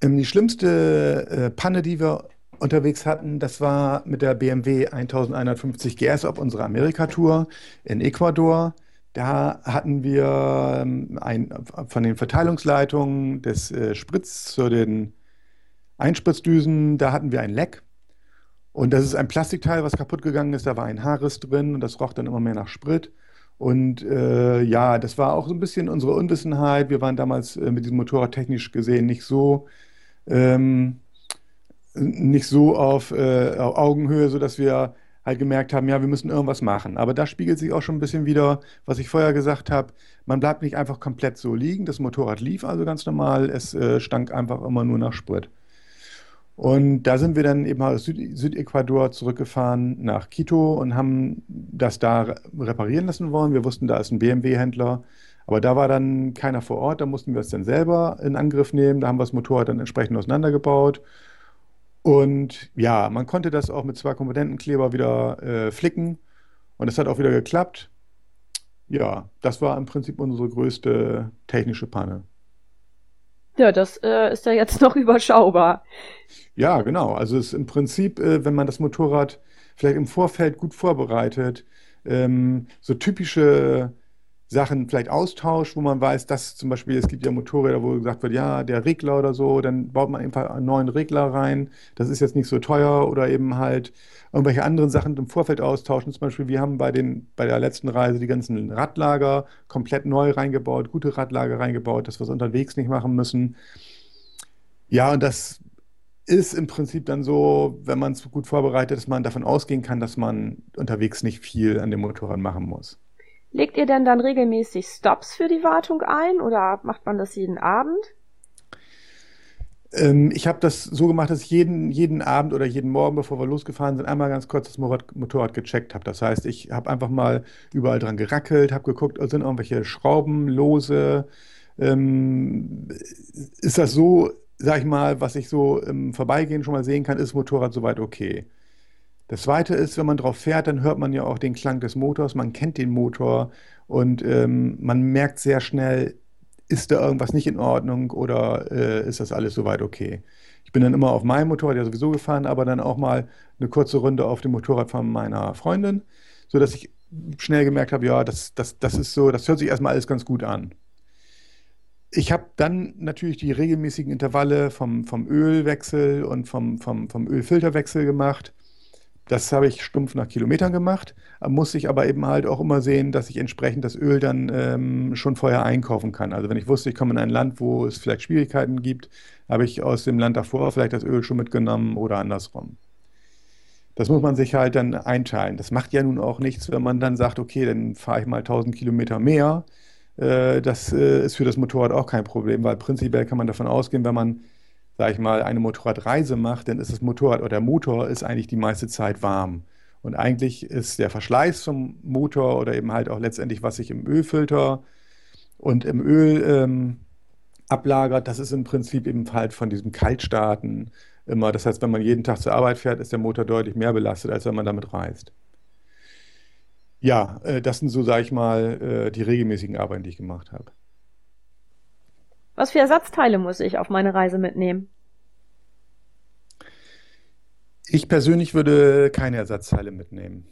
Ähm, die schlimmste äh, Panne, die wir unterwegs hatten, das war mit der BMW 1150 GS auf unserer Amerika-Tour in Ecuador. Da hatten wir ähm, ein, von den Verteilungsleitungen des äh, Spritz zu den Einspritzdüsen, da hatten wir ein Leck. Und das ist ein Plastikteil, was kaputt gegangen ist. Da war ein Haarriss drin und das roch dann immer mehr nach Sprit. Und äh, ja, das war auch so ein bisschen unsere Unwissenheit. Wir waren damals äh, mit diesem Motorrad technisch gesehen nicht so, ähm, nicht so auf, äh, auf Augenhöhe, sodass wir halt gemerkt haben, ja, wir müssen irgendwas machen. Aber da spiegelt sich auch schon ein bisschen wieder, was ich vorher gesagt habe. Man bleibt nicht einfach komplett so liegen. Das Motorrad lief also ganz normal. Es äh, stank einfach immer nur nach Sprit. Und da sind wir dann eben aus Süd Südecuador zurückgefahren nach Quito und haben das da reparieren lassen wollen. Wir wussten, da ist ein BMW-Händler, aber da war dann keiner vor Ort. Da mussten wir es dann selber in Angriff nehmen. Da haben wir das Motorrad dann entsprechend auseinandergebaut. Und ja, man konnte das auch mit zwei Komponentenkleber wieder äh, flicken und es hat auch wieder geklappt. Ja, das war im Prinzip unsere größte technische Panne. Ja, das äh, ist ja jetzt noch überschaubar. Ja, genau. Also es ist im Prinzip, äh, wenn man das Motorrad vielleicht im Vorfeld gut vorbereitet, ähm, so typische Sachen vielleicht austauscht, wo man weiß, dass zum Beispiel, es gibt ja Motorräder, wo gesagt wird, ja, der Regler oder so, dann baut man einfach einen neuen Regler rein. Das ist jetzt nicht so teuer oder eben halt irgendwelche anderen Sachen im Vorfeld austauschen. Zum Beispiel, wir haben bei, den, bei der letzten Reise die ganzen Radlager komplett neu reingebaut, gute Radlager reingebaut, dass wir es unterwegs nicht machen müssen. Ja, und das ist im Prinzip dann so, wenn man es gut vorbereitet, dass man davon ausgehen kann, dass man unterwegs nicht viel an dem Motorrad machen muss. Legt ihr denn dann regelmäßig Stops für die Wartung ein oder macht man das jeden Abend? Ähm, ich habe das so gemacht, dass ich jeden, jeden Abend oder jeden Morgen, bevor wir losgefahren sind, einmal ganz kurz das Motorrad, Motorrad gecheckt habe. Das heißt, ich habe einfach mal überall dran gerackelt, habe geguckt, sind irgendwelche Schrauben lose, ähm, ist das so, sag ich mal, was ich so im Vorbeigehen schon mal sehen kann, ist Motorrad soweit okay. Das zweite ist, wenn man drauf fährt, dann hört man ja auch den Klang des Motors, man kennt den Motor und ähm, man merkt sehr schnell, ist da irgendwas nicht in Ordnung oder äh, ist das alles soweit okay. Ich bin dann immer auf meinem Motorrad ja sowieso gefahren, aber dann auch mal eine kurze Runde auf dem Motorrad von meiner Freundin, sodass ich schnell gemerkt habe, ja, das, das, das ist so, das hört sich erstmal alles ganz gut an. Ich habe dann natürlich die regelmäßigen Intervalle vom, vom Ölwechsel und vom, vom, vom Ölfilterwechsel gemacht. Das habe ich stumpf nach Kilometern gemacht, muss ich aber eben halt auch immer sehen, dass ich entsprechend das Öl dann ähm, schon vorher einkaufen kann. Also wenn ich wusste, ich komme in ein Land, wo es vielleicht Schwierigkeiten gibt, habe ich aus dem Land davor vielleicht das Öl schon mitgenommen oder andersrum. Das muss man sich halt dann einteilen. Das macht ja nun auch nichts, wenn man dann sagt, okay, dann fahre ich mal 1000 Kilometer mehr. Äh, das äh, ist für das Motorrad auch kein Problem, weil prinzipiell kann man davon ausgehen, wenn man sage ich mal, eine Motorradreise macht, dann ist das Motorrad oder der Motor ist eigentlich die meiste Zeit warm. Und eigentlich ist der Verschleiß vom Motor oder eben halt auch letztendlich, was sich im Ölfilter und im Öl ähm, ablagert, das ist im Prinzip eben halt von diesem Kaltstarten immer. Das heißt, wenn man jeden Tag zur Arbeit fährt, ist der Motor deutlich mehr belastet, als wenn man damit reist. Ja, äh, das sind so, sage ich mal, äh, die regelmäßigen Arbeiten, die ich gemacht habe. Was für Ersatzteile muss ich auf meine Reise mitnehmen? Ich persönlich würde keine Ersatzteile mitnehmen.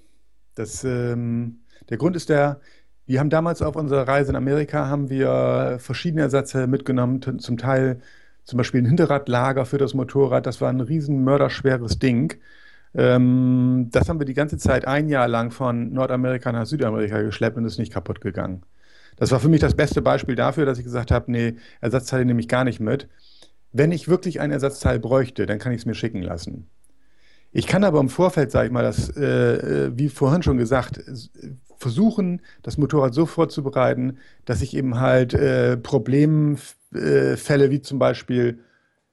Das, ähm, der Grund ist der, wir haben damals auf unserer Reise in Amerika haben wir verschiedene Ersatzteile mitgenommen, zum Teil zum Beispiel ein Hinterradlager für das Motorrad. Das war ein riesen mörderschweres Ding. Ähm, das haben wir die ganze Zeit ein Jahr lang von Nordamerika nach Südamerika geschleppt und ist nicht kaputt gegangen. Das war für mich das beste Beispiel dafür, dass ich gesagt habe, nee, Ersatzteile nehme ich gar nicht mit. Wenn ich wirklich ein Ersatzteil bräuchte, dann kann ich es mir schicken lassen. Ich kann aber im Vorfeld, sage ich mal, das, äh, äh, wie vorhin schon gesagt, versuchen, das Motorrad so vorzubereiten, dass ich eben halt äh, Problemfälle wie zum Beispiel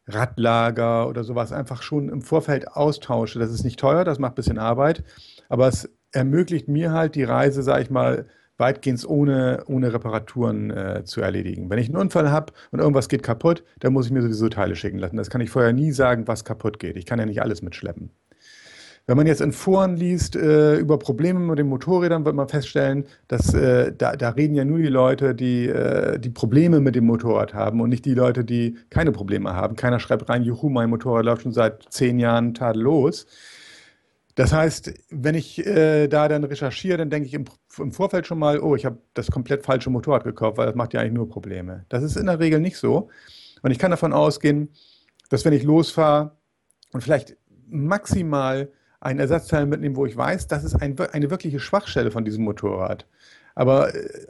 Radlager oder sowas einfach schon im Vorfeld austausche. Das ist nicht teuer, das macht ein bisschen Arbeit, aber es ermöglicht mir halt die Reise, sage ich mal, weitgehend ohne, ohne Reparaturen äh, zu erledigen. Wenn ich einen Unfall habe und irgendwas geht kaputt, dann muss ich mir sowieso Teile schicken lassen. Das kann ich vorher nie sagen, was kaputt geht. Ich kann ja nicht alles mitschleppen. Wenn man jetzt in Foren liest äh, über Probleme mit den Motorrädern, wird man feststellen, dass äh, da, da, reden ja nur die Leute, die, äh, die Probleme mit dem Motorrad haben und nicht die Leute, die keine Probleme haben. Keiner schreibt rein, juhu, mein Motorrad läuft schon seit zehn Jahren tadellos. Das heißt, wenn ich äh, da dann recherchiere, dann denke ich im, im Vorfeld schon mal, oh, ich habe das komplett falsche Motorrad gekauft, weil das macht ja eigentlich nur Probleme. Das ist in der Regel nicht so. Und ich kann davon ausgehen, dass wenn ich losfahre und vielleicht maximal ein Ersatzteil mitnehme, wo ich weiß, das ist ein, eine wirkliche Schwachstelle von diesem Motorrad. Aber äh,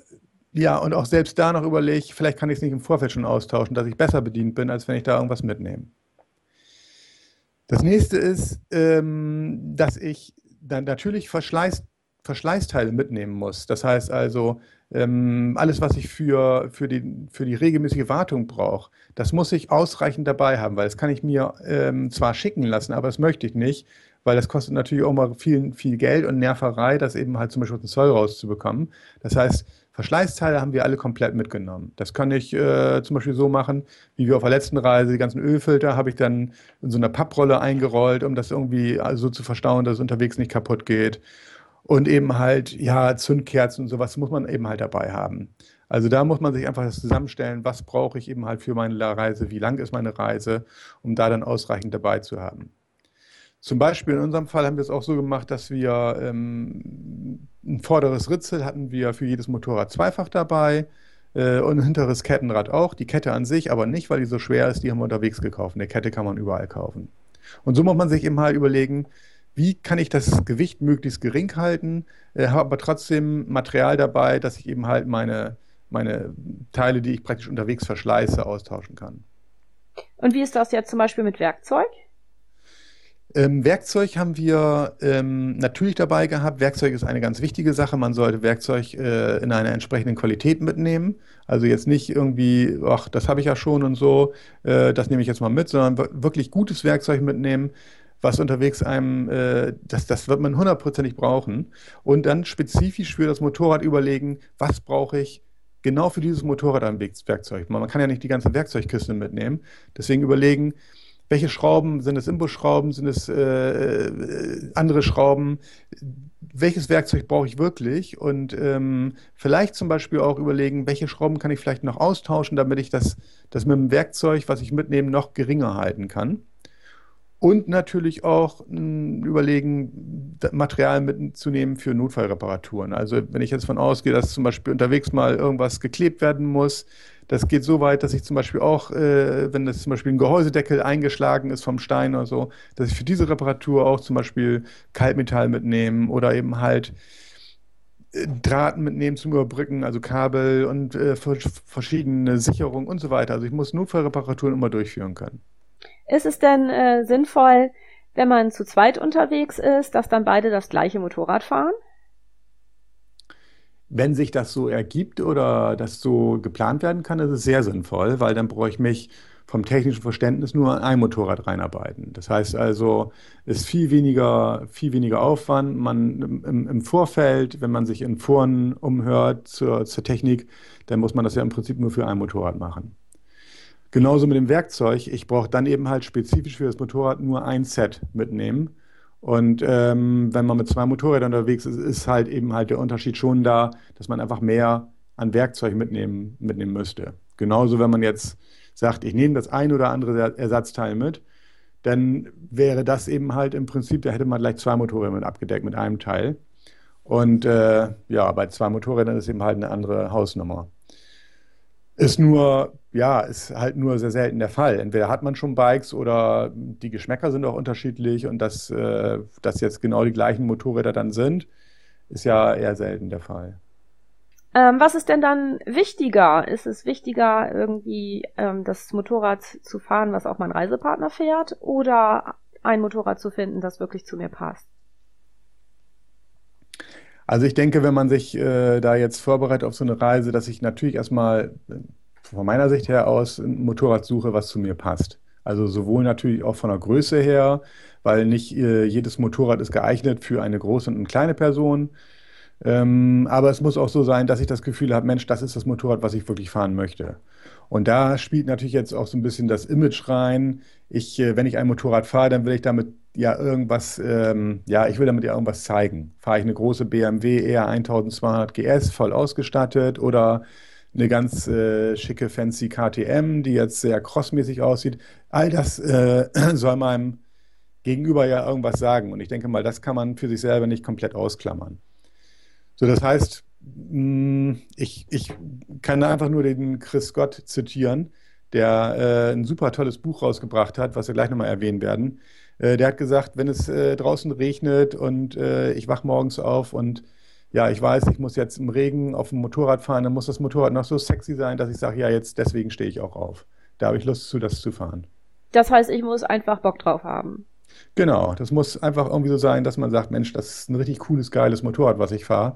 ja, und auch selbst da noch überlege, vielleicht kann ich es nicht im Vorfeld schon austauschen, dass ich besser bedient bin, als wenn ich da irgendwas mitnehme. Das nächste ist, ähm, dass ich dann natürlich Verschleiß, Verschleißteile mitnehmen muss. Das heißt also, ähm, alles, was ich für, für, die, für die regelmäßige Wartung brauche, das muss ich ausreichend dabei haben, weil das kann ich mir ähm, zwar schicken lassen, aber das möchte ich nicht, weil das kostet natürlich auch mal viel, viel Geld und Nerverei, das eben halt zum Beispiel aus dem Zoll rauszubekommen. Das heißt, Verschleißteile haben wir alle komplett mitgenommen. Das kann ich äh, zum Beispiel so machen, wie wir auf der letzten Reise, die ganzen Ölfilter habe ich dann in so einer Papprolle eingerollt, um das irgendwie so also zu verstauen, dass es unterwegs nicht kaputt geht. Und eben halt, ja, Zündkerzen und sowas muss man eben halt dabei haben. Also da muss man sich einfach das zusammenstellen, was brauche ich eben halt für meine Reise, wie lang ist meine Reise, um da dann ausreichend dabei zu haben. Zum Beispiel in unserem Fall haben wir es auch so gemacht, dass wir ähm, ein vorderes Ritzel hatten wir für jedes Motorrad zweifach dabei äh, und ein hinteres Kettenrad auch. Die Kette an sich aber nicht, weil die so schwer ist, die haben wir unterwegs gekauft. Eine Kette kann man überall kaufen. Und so muss man sich eben halt überlegen, wie kann ich das Gewicht möglichst gering halten, äh, habe aber trotzdem Material dabei, dass ich eben halt meine, meine Teile, die ich praktisch unterwegs verschleiße, austauschen kann. Und wie ist das jetzt zum Beispiel mit Werkzeug? Ähm, Werkzeug haben wir ähm, natürlich dabei gehabt. Werkzeug ist eine ganz wichtige Sache. Man sollte Werkzeug äh, in einer entsprechenden Qualität mitnehmen. Also jetzt nicht irgendwie, ach, das habe ich ja schon und so, äh, das nehme ich jetzt mal mit, sondern wirklich gutes Werkzeug mitnehmen, was unterwegs einem, äh, das, das wird man hundertprozentig brauchen. Und dann spezifisch für das Motorrad überlegen, was brauche ich genau für dieses Motorrad ein Werkzeug. Man kann ja nicht die ganze Werkzeugkiste mitnehmen. Deswegen überlegen, welche Schrauben, sind es Imbusschrauben, sind es äh, äh, andere Schrauben, welches Werkzeug brauche ich wirklich und ähm, vielleicht zum Beispiel auch überlegen, welche Schrauben kann ich vielleicht noch austauschen, damit ich das, das mit dem Werkzeug, was ich mitnehme, noch geringer halten kann. Und natürlich auch mh, hm, überlegen, Material mitzunehmen für Notfallreparaturen. Also wenn ich jetzt von ausgehe, dass zum Beispiel unterwegs mal irgendwas geklebt werden muss, das geht so weit, dass ich zum Beispiel auch, äh, wenn das zum Beispiel ein Gehäusedeckel eingeschlagen ist vom Stein oder so, dass ich für diese Reparatur auch zum Beispiel Kaltmetall mitnehmen oder eben halt äh, Drahten mitnehmen zum Überbrücken, also Kabel und äh, verschiedene Sicherungen und so weiter. Also ich muss Notfallreparaturen immer durchführen können. Ist es denn äh, sinnvoll, wenn man zu zweit unterwegs ist, dass dann beide das gleiche Motorrad fahren? Wenn sich das so ergibt oder das so geplant werden kann, ist es sehr sinnvoll, weil dann brauche ich mich vom technischen Verständnis nur an ein Motorrad reinarbeiten. Das heißt also, es ist viel weniger, viel weniger Aufwand. Man im, im Vorfeld, wenn man sich in Foren umhört zur, zur Technik, dann muss man das ja im Prinzip nur für ein Motorrad machen. Genauso mit dem Werkzeug. Ich brauche dann eben halt spezifisch für das Motorrad nur ein Set mitnehmen. Und ähm, wenn man mit zwei Motorrädern unterwegs ist, ist halt eben halt der Unterschied schon da, dass man einfach mehr an Werkzeug mitnehmen, mitnehmen müsste. Genauso, wenn man jetzt sagt, ich nehme das ein oder andere Ersatzteil mit, dann wäre das eben halt im Prinzip, da hätte man gleich zwei Motorräder mit abgedeckt mit einem Teil. Und äh, ja, bei zwei Motorrädern ist eben halt eine andere Hausnummer. Ist nur, ja, ist halt nur sehr selten der Fall. Entweder hat man schon Bikes oder die Geschmäcker sind auch unterschiedlich und dass, äh, dass jetzt genau die gleichen Motorräder dann sind, ist ja eher selten der Fall. Ähm, was ist denn dann wichtiger? Ist es wichtiger, irgendwie ähm, das Motorrad zu fahren, was auch mein Reisepartner fährt, oder ein Motorrad zu finden, das wirklich zu mir passt? Also ich denke, wenn man sich äh, da jetzt vorbereitet auf so eine Reise, dass ich natürlich erstmal äh, von meiner Sicht her aus ein Motorrad suche, was zu mir passt. Also sowohl natürlich auch von der Größe her, weil nicht äh, jedes Motorrad ist geeignet für eine große und eine kleine Person. Ähm, aber es muss auch so sein, dass ich das Gefühl habe, Mensch, das ist das Motorrad, was ich wirklich fahren möchte. Und da spielt natürlich jetzt auch so ein bisschen das Image rein. Ich, äh, wenn ich ein Motorrad fahre, dann will ich damit ja irgendwas, ähm, ja, ich will damit ja irgendwas zeigen. Fahre ich eine große BMW eher 1200 GS voll ausgestattet oder eine ganz äh, schicke fancy KTM, die jetzt sehr crossmäßig aussieht. All das äh, soll meinem Gegenüber ja irgendwas sagen. Und ich denke mal, das kann man für sich selber nicht komplett ausklammern. So, das heißt, mm, ich, ich kann einfach nur den Chris Scott zitieren, der äh, ein super tolles Buch rausgebracht hat, was wir gleich nochmal erwähnen werden. Äh, der hat gesagt, wenn es äh, draußen regnet und äh, ich wach morgens auf und ja, ich weiß, ich muss jetzt im Regen auf dem Motorrad fahren, dann muss das Motorrad noch so sexy sein, dass ich sage, ja, jetzt deswegen stehe ich auch auf. Da habe ich Lust zu, das zu fahren. Das heißt, ich muss einfach Bock drauf haben. Genau, das muss einfach irgendwie so sein, dass man sagt, Mensch, das ist ein richtig cooles, geiles Motorrad, was ich fahre.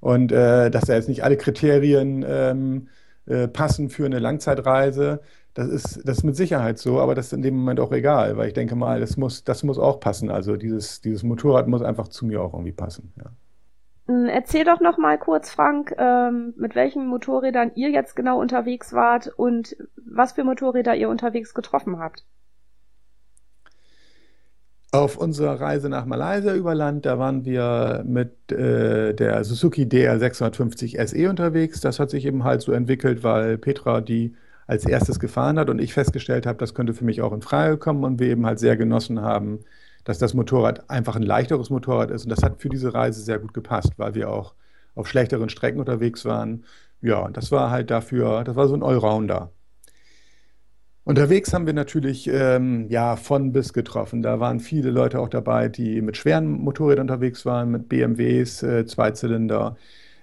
Und äh, dass da jetzt nicht alle Kriterien ähm, äh, passen für eine Langzeitreise, das ist, das ist mit Sicherheit so, aber das ist in dem Moment auch egal, weil ich denke mal, das muss, das muss auch passen. Also dieses, dieses Motorrad muss einfach zu mir auch irgendwie passen. Ja. Hm, erzähl doch noch mal kurz, Frank, ähm, mit welchen Motorrädern ihr jetzt genau unterwegs wart und was für Motorräder ihr unterwegs getroffen habt. Auf unserer Reise nach Malaysia über Land, da waren wir mit äh, der Suzuki DR 650 SE unterwegs. Das hat sich eben halt so entwickelt, weil Petra die als erstes gefahren hat und ich festgestellt habe, das könnte für mich auch in Frage kommen und wir eben halt sehr genossen haben, dass das Motorrad einfach ein leichteres Motorrad ist. Und das hat für diese Reise sehr gut gepasst, weil wir auch auf schlechteren Strecken unterwegs waren. Ja, und das war halt dafür, das war so ein Allrounder. Unterwegs haben wir natürlich ähm, ja von bis getroffen. Da waren viele Leute auch dabei, die mit schweren Motorrädern unterwegs waren, mit BMWs, äh, Zweizylinder,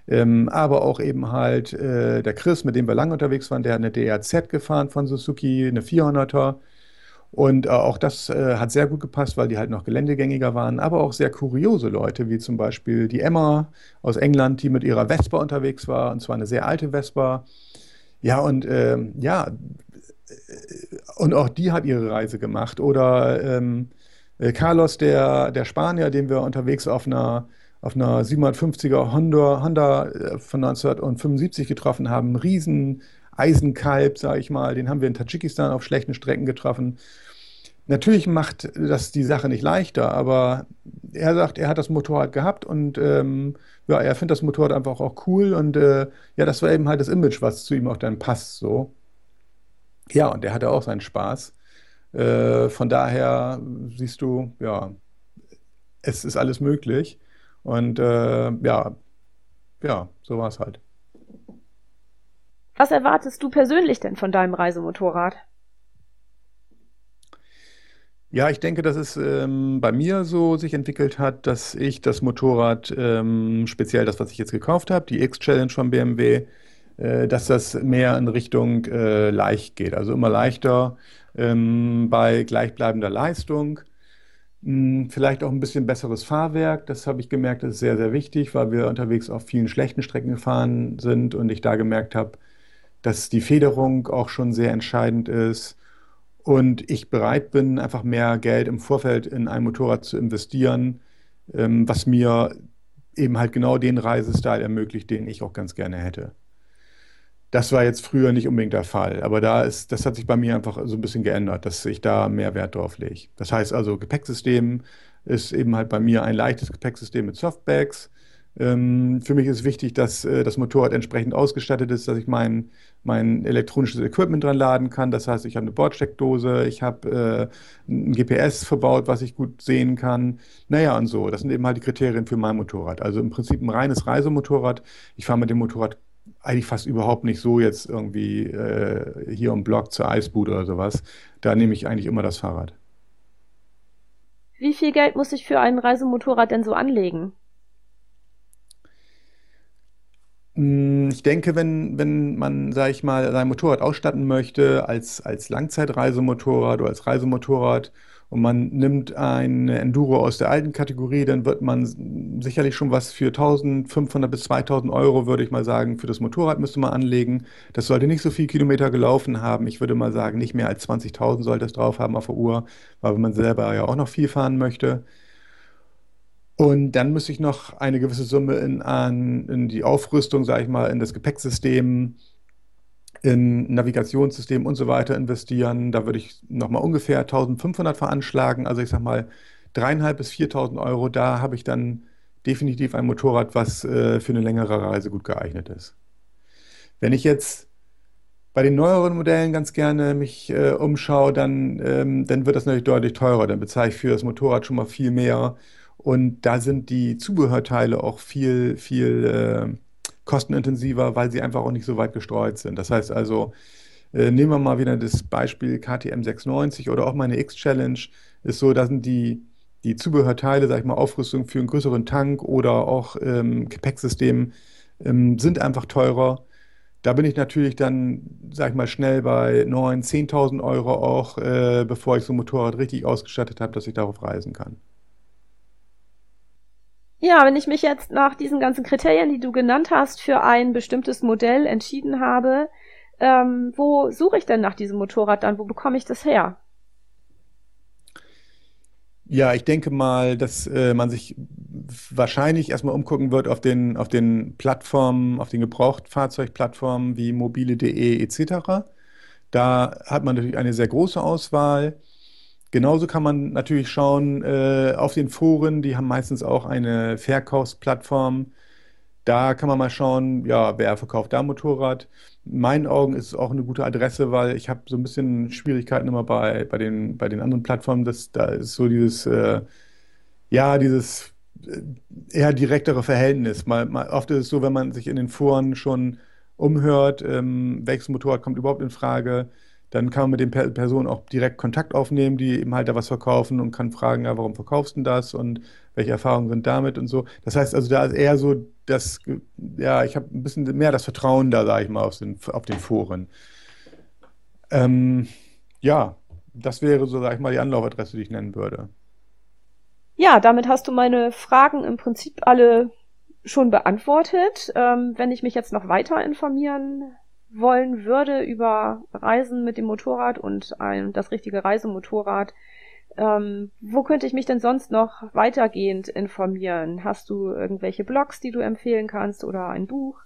ähm, aber auch eben halt äh, der Chris, mit dem wir lange unterwegs waren, der hat eine DRZ gefahren von Suzuki, eine 400er. Und äh, auch das äh, hat sehr gut gepasst, weil die halt noch geländegängiger waren, aber auch sehr kuriose Leute, wie zum Beispiel die Emma aus England, die mit ihrer Vespa unterwegs war, und zwar eine sehr alte Vespa. Ja, und ähm, ja, und auch die hat ihre Reise gemacht. Oder ähm, äh, Carlos, der, der Spanier, den wir unterwegs auf einer, auf einer 750er Honda, Honda äh, von 1975 getroffen haben. Riesen Eisenkalb, sage ich mal. Den haben wir in Tadschikistan auf schlechten Strecken getroffen. Natürlich macht das die Sache nicht leichter, aber er sagt, er hat das Motorrad gehabt und ähm, ja, er findet das Motorrad einfach auch cool und äh, ja, das war eben halt das Image, was zu ihm auch dann passt, so. Ja, und er hatte auch seinen Spaß. Äh, von daher siehst du, ja, es ist alles möglich und äh, ja, ja, so war es halt. Was erwartest du persönlich denn von deinem Reisemotorrad? Ja, ich denke, dass es ähm, bei mir so sich entwickelt hat, dass ich das Motorrad, ähm, speziell das, was ich jetzt gekauft habe, die X-Challenge von BMW, äh, dass das mehr in Richtung äh, leicht geht. Also immer leichter ähm, bei gleichbleibender Leistung. Hm, vielleicht auch ein bisschen besseres Fahrwerk. Das habe ich gemerkt, das ist sehr, sehr wichtig, weil wir unterwegs auf vielen schlechten Strecken gefahren sind und ich da gemerkt habe, dass die Federung auch schon sehr entscheidend ist und ich bereit bin, einfach mehr Geld im Vorfeld in ein Motorrad zu investieren, ähm, was mir eben halt genau den Reisestyle ermöglicht, den ich auch ganz gerne hätte. Das war jetzt früher nicht unbedingt der Fall, aber da ist, das hat sich bei mir einfach so ein bisschen geändert, dass ich da mehr Wert drauf lege. Das heißt also, Gepäcksystem ist eben halt bei mir ein leichtes Gepäcksystem mit Softbags. Ähm, für mich ist wichtig, dass äh, das Motorrad entsprechend ausgestattet ist, dass ich mein, mein elektronisches Equipment dran laden kann. Das heißt, ich habe eine Bordsteckdose, ich habe äh, ein GPS verbaut, was ich gut sehen kann. Naja, und so. Das sind eben halt die Kriterien für mein Motorrad. Also im Prinzip ein reines Reisemotorrad. Ich fahre mit dem Motorrad eigentlich fast überhaupt nicht so jetzt irgendwie äh, hier im Block zur Eisbude oder sowas. Da nehme ich eigentlich immer das Fahrrad. Wie viel Geld muss ich für ein Reisemotorrad denn so anlegen? Hm, ich denke, wenn, wenn man, sage ich mal, sein Motorrad ausstatten möchte als, als Langzeitreisemotorrad oder als Reisemotorrad und man nimmt ein Enduro aus der alten Kategorie, dann wird man sicherlich schon was für 1500 bis 2000 Euro, würde ich mal sagen, für das Motorrad müsste man anlegen. Das sollte nicht so viel Kilometer gelaufen haben. Ich würde mal sagen, nicht mehr als 20.000 sollte es drauf haben auf der Uhr, weil man selber ja auch noch viel fahren möchte. Und dann müsste ich noch eine gewisse Summe in, an, in die Aufrüstung, sage ich mal, in das Gepäcksystem, in Navigationssystem und so weiter investieren. Da würde ich nochmal ungefähr 1500 veranschlagen. Also ich sage mal 3.500 bis 4.000 Euro. Da habe ich dann definitiv ein Motorrad, was äh, für eine längere Reise gut geeignet ist. Wenn ich jetzt bei den neueren Modellen ganz gerne mich äh, umschaue, dann, ähm, dann wird das natürlich deutlich teurer. Dann bezahle ich für das Motorrad schon mal viel mehr. Und da sind die Zubehörteile auch viel, viel äh, kostenintensiver, weil sie einfach auch nicht so weit gestreut sind. Das heißt also, äh, nehmen wir mal wieder das Beispiel KTM 690 oder auch meine X-Challenge, ist so, da sind die, die Zubehörteile, sag ich mal, Aufrüstung für einen größeren Tank oder auch ähm, Gepäcksystem ähm, sind einfach teurer. Da bin ich natürlich dann, sag ich mal, schnell bei 9.000, 10.000 Euro auch, äh, bevor ich so ein Motorrad richtig ausgestattet habe, dass ich darauf reisen kann. Ja, wenn ich mich jetzt nach diesen ganzen Kriterien, die du genannt hast, für ein bestimmtes Modell entschieden habe, ähm, wo suche ich denn nach diesem Motorrad dann? Wo bekomme ich das her? Ja, ich denke mal, dass äh, man sich wahrscheinlich erstmal umgucken wird auf den, auf den Plattformen, auf den Gebrauchtfahrzeugplattformen wie mobile.de etc. Da hat man natürlich eine sehr große Auswahl. Genauso kann man natürlich schauen äh, auf den Foren, die haben meistens auch eine Verkaufsplattform. Da kann man mal schauen, ja, wer verkauft da Motorrad. In meinen Augen ist es auch eine gute Adresse, weil ich habe so ein bisschen Schwierigkeiten immer bei, bei den, bei den anderen Plattformen. Das, da ist so dieses, äh, ja, dieses äh, eher direktere Verhältnis. Mal, mal, oft ist es so, wenn man sich in den Foren schon umhört, ähm, welches Motorrad kommt überhaupt in Frage, dann kann man mit den Personen auch direkt Kontakt aufnehmen, die eben halt da was verkaufen und kann fragen, ja, warum verkaufst du das und welche Erfahrungen sind damit und so. Das heißt also, da ist eher so, dass, ja, ich habe ein bisschen mehr das Vertrauen da, sage ich mal, auf den, auf den Foren. Ähm, ja, das wäre so, sage ich mal, die Anlaufadresse, die ich nennen würde. Ja, damit hast du meine Fragen im Prinzip alle schon beantwortet. Ähm, wenn ich mich jetzt noch weiter informieren wollen würde über Reisen mit dem Motorrad und ein, das richtige Reisemotorrad, Ähm, wo könnte ich mich denn sonst noch weitergehend informieren? Hast du irgendwelche Blogs, die du empfehlen kannst oder ein Buch?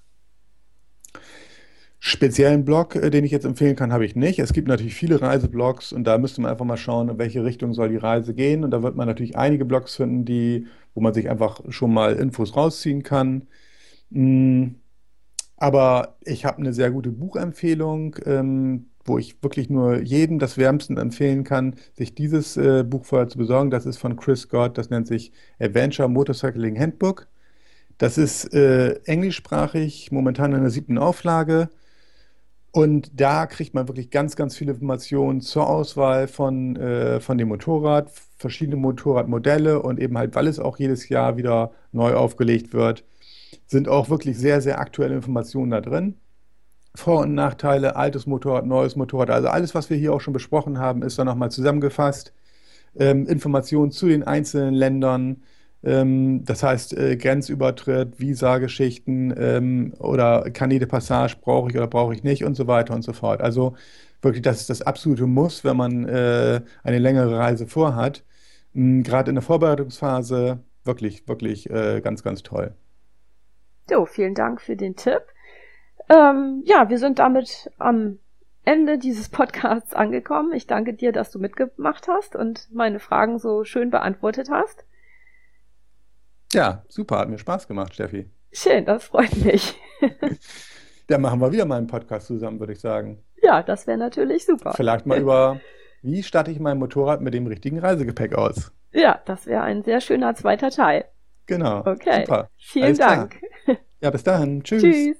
Speziellen Blog, äh, den ich jetzt empfehlen kann, habe ich nicht. Es gibt natürlich viele Reiseblogs und da müsste man einfach mal schauen, in welche Richtung soll die Reise gehen. Und da wird man natürlich einige Blogs finden, die, wo man sich einfach schon mal Infos rausziehen kann. Mm, aber ich habe eine sehr gute Buchempfehlung, ähm, wo ich wirklich nur jedem das wärmsten empfehlen kann, sich dieses äh, Buch vorher zu besorgen. Das ist von Chris Scott, das nennt sich Adventure Motorcycling Handbook. Das ist äh, englischsprachig, momentan in der siebten Auflage. Und da kriegt man wirklich ganz, ganz viele Informationen zur Auswahl von, äh, von dem Motorrad, verschiedene Motorradmodelle und eben halt, weil es auch jedes Jahr wieder neu aufgelegt wird, sind auch wirklich sehr, sehr aktuelle Informationen da drin. Vor- und Nachteile, altes Motorrad, neues Motorrad, also alles, was wir hier auch schon besprochen haben, ist da nochmal zusammengefasst. Ähm, Informationen zu den einzelnen Ländern, ähm, das heißt, äh, Grenzübertritt, Visageschichten ähm, oder Kanäle Passage brauche ich oder brauche ich nicht und so weiter und so fort. Also wirklich, das ist das absolute Muss, wenn man äh, eine längere Reise vorhat. Ähm, Gerade in der Vorbereitungsphase wirklich, wirklich äh, ganz, ganz toll. So, vielen Dank für den Tipp. Ähm, ja, wir sind damit am Ende dieses Podcasts angekommen. Ich danke dir, dass du mitgemacht hast und meine Fragen so schön beantwortet hast. Ja, super, hat mir Spaß gemacht, Steffi. Schön, das freut mich. Dann machen wir wieder mal einen Podcast zusammen, würde ich sagen. Ja, das wäre natürlich super. Vielleicht mal über, wie statte ich mein Motorrad mit dem richtigen Reisegepäck aus? Ja, das wäre ein sehr schöner zweiter Teil. Genau. Okay. Super. Vielen Alles Dank. Klar. Ja, bis dahin. Tschüss. Tschüss.